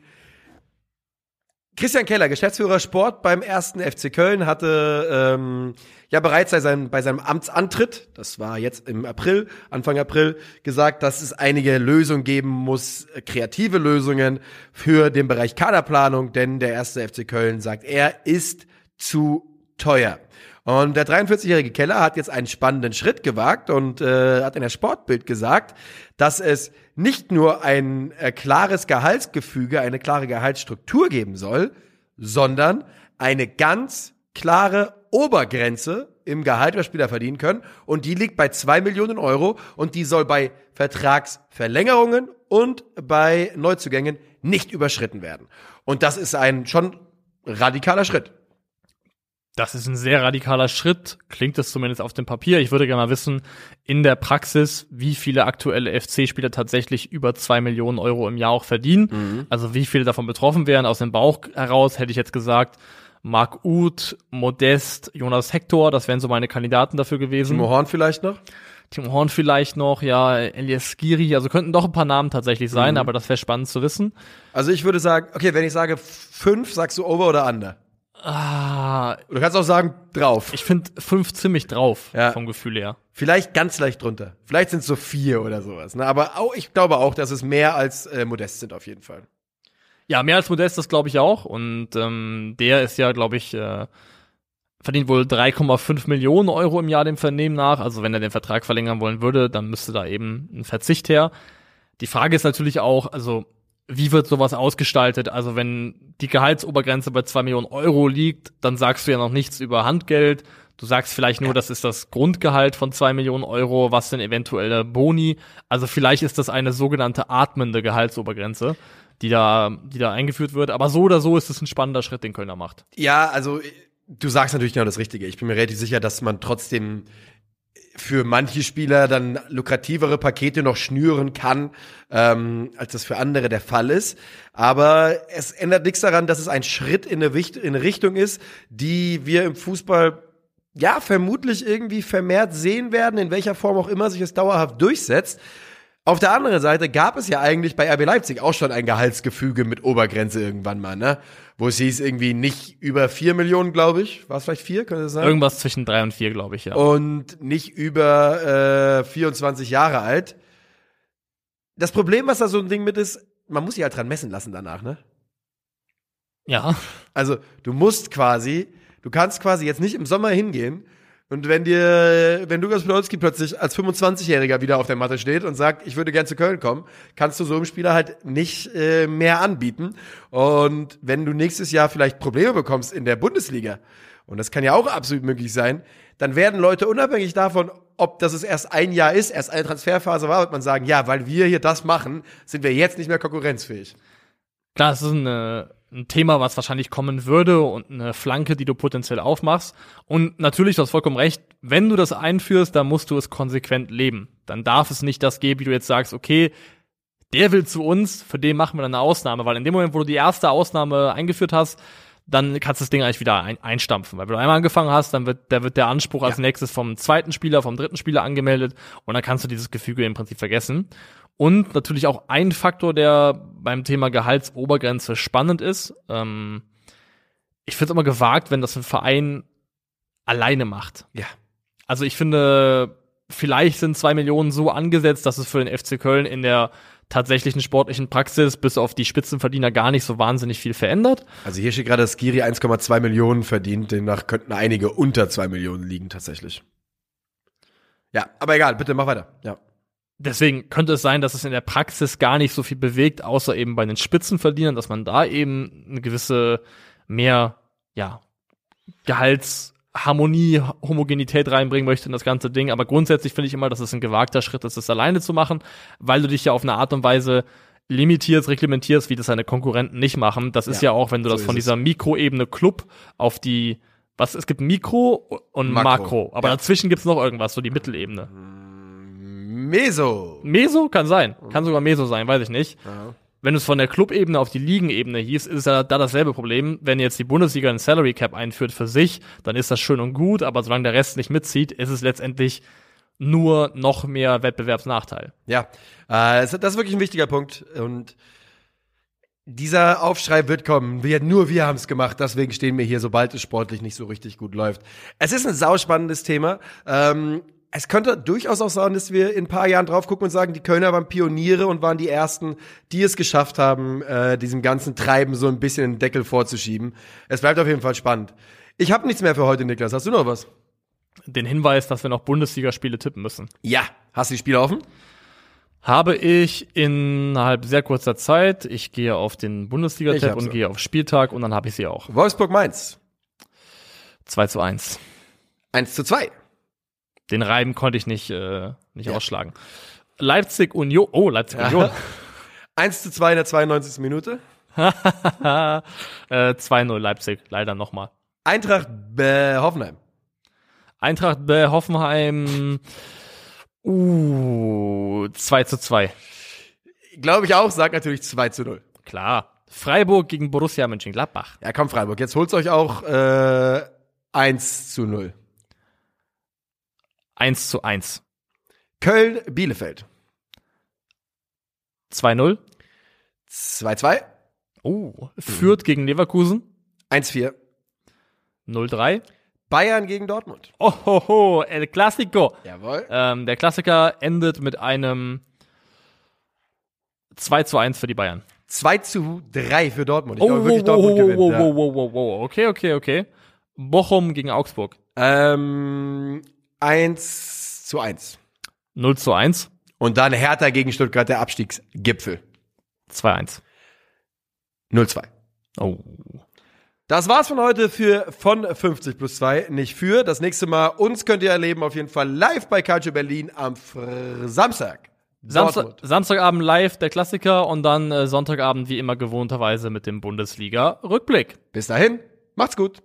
Christian Keller, Geschäftsführer Sport beim ersten FC Köln, hatte ähm, ja bereits bei seinem, bei seinem Amtsantritt, das war jetzt im April, Anfang April, gesagt, dass es einige Lösungen geben muss, äh, kreative Lösungen für den Bereich Kaderplanung, denn der erste FC Köln, sagt er, ist zu teuer. Und der 43-jährige Keller hat jetzt einen spannenden Schritt gewagt und äh, hat in der Sportbild gesagt, dass es nicht nur ein äh, klares Gehaltsgefüge, eine klare Gehaltsstruktur geben soll, sondern eine ganz klare Obergrenze im Gehalt, was Spieler verdienen können. Und die liegt bei zwei Millionen Euro und die soll bei Vertragsverlängerungen und bei Neuzugängen nicht überschritten werden. Und das ist ein schon radikaler Schritt. Das ist ein sehr radikaler Schritt, klingt es zumindest auf dem Papier. Ich würde gerne mal wissen, in der Praxis, wie viele aktuelle FC-Spieler tatsächlich über zwei Millionen Euro im Jahr auch verdienen. Mhm. Also wie viele davon betroffen wären. Aus dem Bauch heraus hätte ich jetzt gesagt, Marc Uth, Modest, Jonas Hector, das wären so meine Kandidaten dafür gewesen. Timo Horn vielleicht noch? Timo Horn vielleicht noch, ja, Elias Skiri, also könnten doch ein paar Namen tatsächlich sein, aber das wäre spannend zu wissen. Also ich würde sagen, okay, wenn ich sage fünf, sagst du over oder under? Ah, Du kannst auch sagen drauf. ich finde fünf ziemlich drauf, Ja. vom Gefühl her. Vielleicht ganz leicht drunter. Vielleicht sind es so vier oder sowas. Ne? Aber auch, ich glaube auch, dass es mehr als äh, modest sind auf jeden Fall. Ja, mehr als Modest, das glaube ich auch. Und ähm, der ist ja, glaube ich, äh, verdient wohl 3,5 Millionen Euro im Jahr dem Vernehmen nach. Also wenn er den Vertrag verlängern wollen würde, dann müsste da eben ein Verzicht her. Die Frage ist natürlich auch, also wie wird sowas ausgestaltet? Also wenn die Gehaltsobergrenze bei 2 Millionen Euro liegt, dann sagst du ja noch nichts über Handgeld. Du sagst vielleicht nur, das ist das Grundgehalt von 2 Millionen Euro, was denn eventuelle Boni. Also vielleicht ist das eine sogenannte atmende Gehaltsobergrenze, die da, die da eingeführt wird. Aber so oder so ist es ein spannender Schritt, den Kölner macht. Ja, also du sagst natürlich genau das Richtige. Ich bin mir relativ sicher, dass man trotzdem für manche Spieler dann lukrativere Pakete noch schnüren kann, ähm, als das für andere der Fall ist. Aber es ändert nichts daran, dass es ein Schritt in eine, Richtung ist, die wir im Fußball ja vermutlich irgendwie vermehrt sehen werden, in welcher Form auch immer sich es dauerhaft durchsetzt. Auf der anderen Seite gab es ja eigentlich bei RB Leipzig auch schon ein Gehaltsgefüge mit Obergrenze irgendwann mal, ne? Wo es hieß irgendwie nicht über vier Millionen, glaube ich. War es vielleicht vier, könnte das sein? Irgendwas zwischen drei und vier, glaube ich, ja. und nicht über äh, 24 Jahre alt. Das Problem, was da so ein Ding mit ist, man muss sich halt dran messen lassen danach, ne? Ja. Also, du musst quasi, du kannst quasi jetzt nicht im Sommer hingehen und wenn dir, wenn Lukas Podolski plötzlich als 25-Jähriger wieder auf der Matte steht und sagt, ich würde gern zu Köln kommen, kannst du so einem Spieler halt nicht äh, mehr anbieten. Und wenn du nächstes Jahr vielleicht Probleme bekommst in der Bundesliga, und das kann ja auch absolut möglich sein, dann werden Leute unabhängig davon, ob das es erst ein Jahr ist, erst eine Transferphase war, wird man sagen, ja, weil wir hier das machen, sind wir jetzt nicht mehr konkurrenzfähig. Es ist eine, ein Thema, was wahrscheinlich kommen würde und eine Flanke, die du potenziell aufmachst. Und natürlich, du hast vollkommen recht, wenn du das einführst, dann musst du es konsequent leben. Dann darf es nicht das geben, wie du jetzt sagst, okay, der will zu uns, für den machen wir dann eine Ausnahme, weil in dem Moment, wo du die erste Ausnahme eingeführt hast, dann kannst du das Ding eigentlich wieder ein, einstampfen. Weil wenn du einmal angefangen hast, dann wird, da wird der Anspruch als nächstes vom zweiten Spieler, vom dritten Spieler angemeldet und dann kannst du dieses Gefüge im Prinzip vergessen. Und natürlich auch ein Faktor, der beim Thema Gehaltsobergrenze spannend ist. Ähm, ich finde es immer gewagt, wenn das ein Verein alleine macht. Ja. Also ich finde, vielleicht sind zwei Millionen so angesetzt, dass es für den FC Köln in der tatsächlichen sportlichen Praxis bis auf die Spitzenverdiener gar nicht so wahnsinnig viel verändert. Also hier steht gerade, dass Skiri 1,2 Millionen verdient, demnach könnten einige unter 2 Millionen liegen tatsächlich. Ja, aber egal, bitte mach weiter. Ja. Deswegen könnte es sein, dass es in der Praxis gar nicht so viel bewegt, außer eben bei den Spitzenverdienern, dass man da eben eine gewisse mehr, ja, Gehaltsharmonie, Homogenität reinbringen möchte in das ganze Ding. Aber grundsätzlich finde ich immer, dass es ein gewagter Schritt ist, das alleine zu machen, weil du dich ja auf eine Art und Weise limitierst, reglementierst, wie das deine Konkurrenten nicht machen. Das ist Ja, ja auch, wenn du so das von es. dieser Mikroebene Club auf die, was, es gibt Mikro und Makro. Makro, aber Ja. dazwischen gibt's noch irgendwas, so die Mittelebene. Meso. Meso kann sein. Kann sogar Meso sein, weiß ich nicht. Ja. Wenn es von der Clubebene auf die Ligenebene hieß, ist ja da dasselbe Problem. Wenn jetzt die Bundesliga ein Salary Cap einführt für sich, dann ist das schön und gut, aber solange der Rest nicht mitzieht, ist es letztendlich nur noch mehr Wettbewerbsnachteil. Ja, äh, das das ist wirklich ein wichtiger Punkt. Und dieser Aufschrei wird kommen. Wir, nur wir haben es gemacht, deswegen stehen wir hier, sobald es sportlich nicht so richtig gut läuft. Es ist ein sauspannendes Thema. Ähm, es könnte durchaus auch sein, dass wir in ein paar Jahren drauf gucken und sagen, die Kölner waren Pioniere und waren die Ersten, die es geschafft haben, äh, diesem ganzen Treiben so ein bisschen den Deckel vorzuschieben. Es bleibt auf jeden Fall spannend. Ich habe nichts mehr für heute, Niklas. Hast du noch was? Den Hinweis, dass wir noch Bundesligaspiele tippen müssen. Ja. Hast du die Spiele offen? Habe ich innerhalb sehr kurzer Zeit. Ich gehe auf den Bundesliga-Tab hab's und gehe auf Spieltag und dann habe ich sie auch. Wolfsburg Mainz. 2 zu 1. 1 zu 2. Den Reiben konnte ich nicht, äh, nicht ausschlagen. Leipzig Union. Oh, Leipzig Union. 1 zu 2 in der 92. Minute. <laughs> äh, 2-0 Leipzig, leider nochmal. Eintracht äh, Hoffenheim. Eintracht bei Hoffenheim. Uh, 2 zu 2. Glaube ich auch, sagt natürlich 2 zu 0. Klar. Freiburg gegen Borussia Mönchengladbach. Ja, komm, Freiburg, jetzt holt's euch auch äh, 1 zu 0. 1 zu 1. Köln, Bielefeld. 2-0. 2-2. Oh. Fürth gegen Leverkusen. 1-4. 0-3. Bayern gegen Dortmund. Oh, ho, ho, El Clasico. Jawohl. Ähm, der Klassiker endet mit einem 2 zu 1 für die Bayern. 2 zu 3 für Dortmund. Ich glaube wirklich, Dortmund oh, gewinnt. oh, ja. oh, oh, oh, oh. Okay, okay, okay. Bochum gegen Augsburg. Ähm, 1 zu 1. 0 zu 1. Und dann Hertha gegen Stuttgart, der Abstiegsgipfel. 2-1. 0-2. Oh. Das war's von heute für von 50 plus 2, nicht für. Das nächste Mal uns könnt ihr erleben auf jeden Fall live bei Calcio Berlin am Fr Samstag. Samstag. Samstagabend live der Klassiker und dann äh, Sonntagabend wie immer gewohnterweise mit dem Bundesliga-Rückblick. Bis dahin, macht's gut.